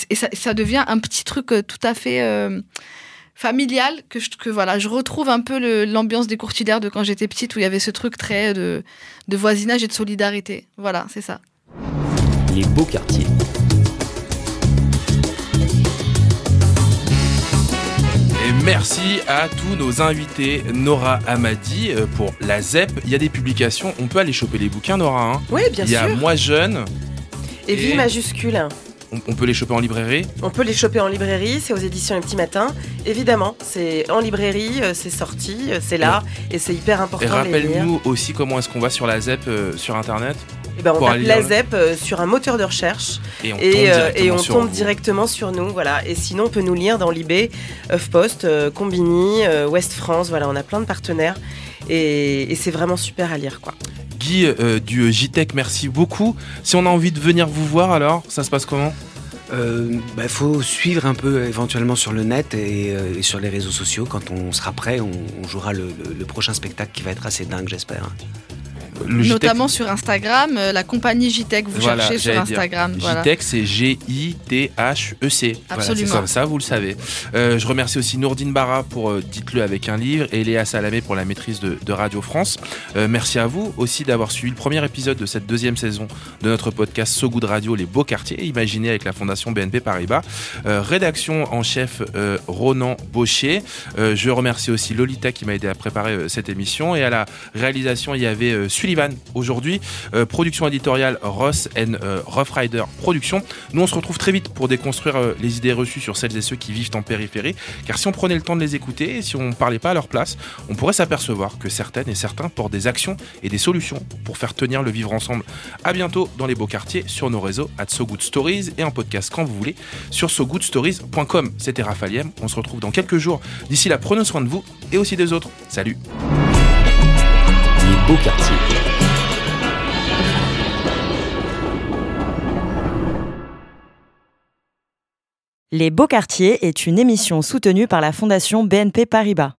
Et ça, ça devient un petit truc tout à fait familial que, je, que voilà, je retrouve un peu l'ambiance des courtilières de quand j'étais petite où il y avait ce truc très de, de voisinage et de solidarité. Voilà, c'est ça. Les beaux quartiers. Et merci à tous nos invités, Nora Amadi pour la ZEP. Il y a des publications, on peut aller choper les bouquins, Nora. Hein oui, bien Il y a sûr. Moi Jeune. Et, et... Vie majuscule. On, on, peut les choper en librairie On peut les choper en librairie, c'est aux éditions Les Petits Matins. Évidemment, c'est en librairie, c'est sorti, c'est là, ouais. et c'est hyper important. Et rappelle-nous aussi comment est-ce qu'on va sur la ZEP euh, sur Internet et ben, on tape la ZEP euh, sur un moteur de recherche et on et, tombe, euh, et on sur tombe directement sur nous. Voilà. Et sinon, on peut nous lire dans l'IB, HuffPost, euh, Combini, West France. Voilà, on a plein de partenaires et, et c'est vraiment super à lire. quoi. Euh, du JTech, merci beaucoup. Si on a envie de venir vous voir, alors, ça se passe comment? Il euh, bah, faut suivre un peu éventuellement sur le net et, euh, sur les réseaux sociaux. Quand on sera prêt, on, jouera le, prochain spectacle qui va être assez dingue, j'espère. Le Notamment sur Instagram, euh, la compagnie JTech, vous voilà, cherchez sur Instagram. Voilà. JTech, c'est G-I-T-H-E-C. Voilà, c'est comme ça, vous le savez. Euh, je remercie aussi Nourdine Barra pour euh, Dites-le avec un livre et Léa Salamé pour la maîtrise de, de Radio France. Merci à vous aussi d'avoir suivi le premier épisode de cette deuxième saison de notre podcast So Good Radio, Les Beaux Quartiers, imaginé avec la Fondation BNP Paribas. Rédaction en chef Ronan Baucher. je remercie aussi Lolita qui m'a aidé à préparer cette émission et à la réalisation, il y avait Aujourd'hui. Euh, production éditoriale Ross and euh, Rough Rider Production. Nous, on se retrouve très vite pour déconstruire euh, les idées reçues sur celles et ceux qui vivent en périphérie. Car si on prenait le temps de les écouter et si on ne parlait pas à leur place, on pourrait s'apercevoir que certaines et certains portent des actions et des solutions pour faire tenir le vivre ensemble. À bientôt dans les beaux quartiers sur nos réseaux at So Good Stories et en podcast quand vous voulez sur sogoodstories.com. C'était Raphaël On se retrouve dans quelques jours. D'ici là, prenez soin de vous et aussi des autres. Salut. Les beaux quartiers. Est une émission soutenue par la Fondation BNP Paribas.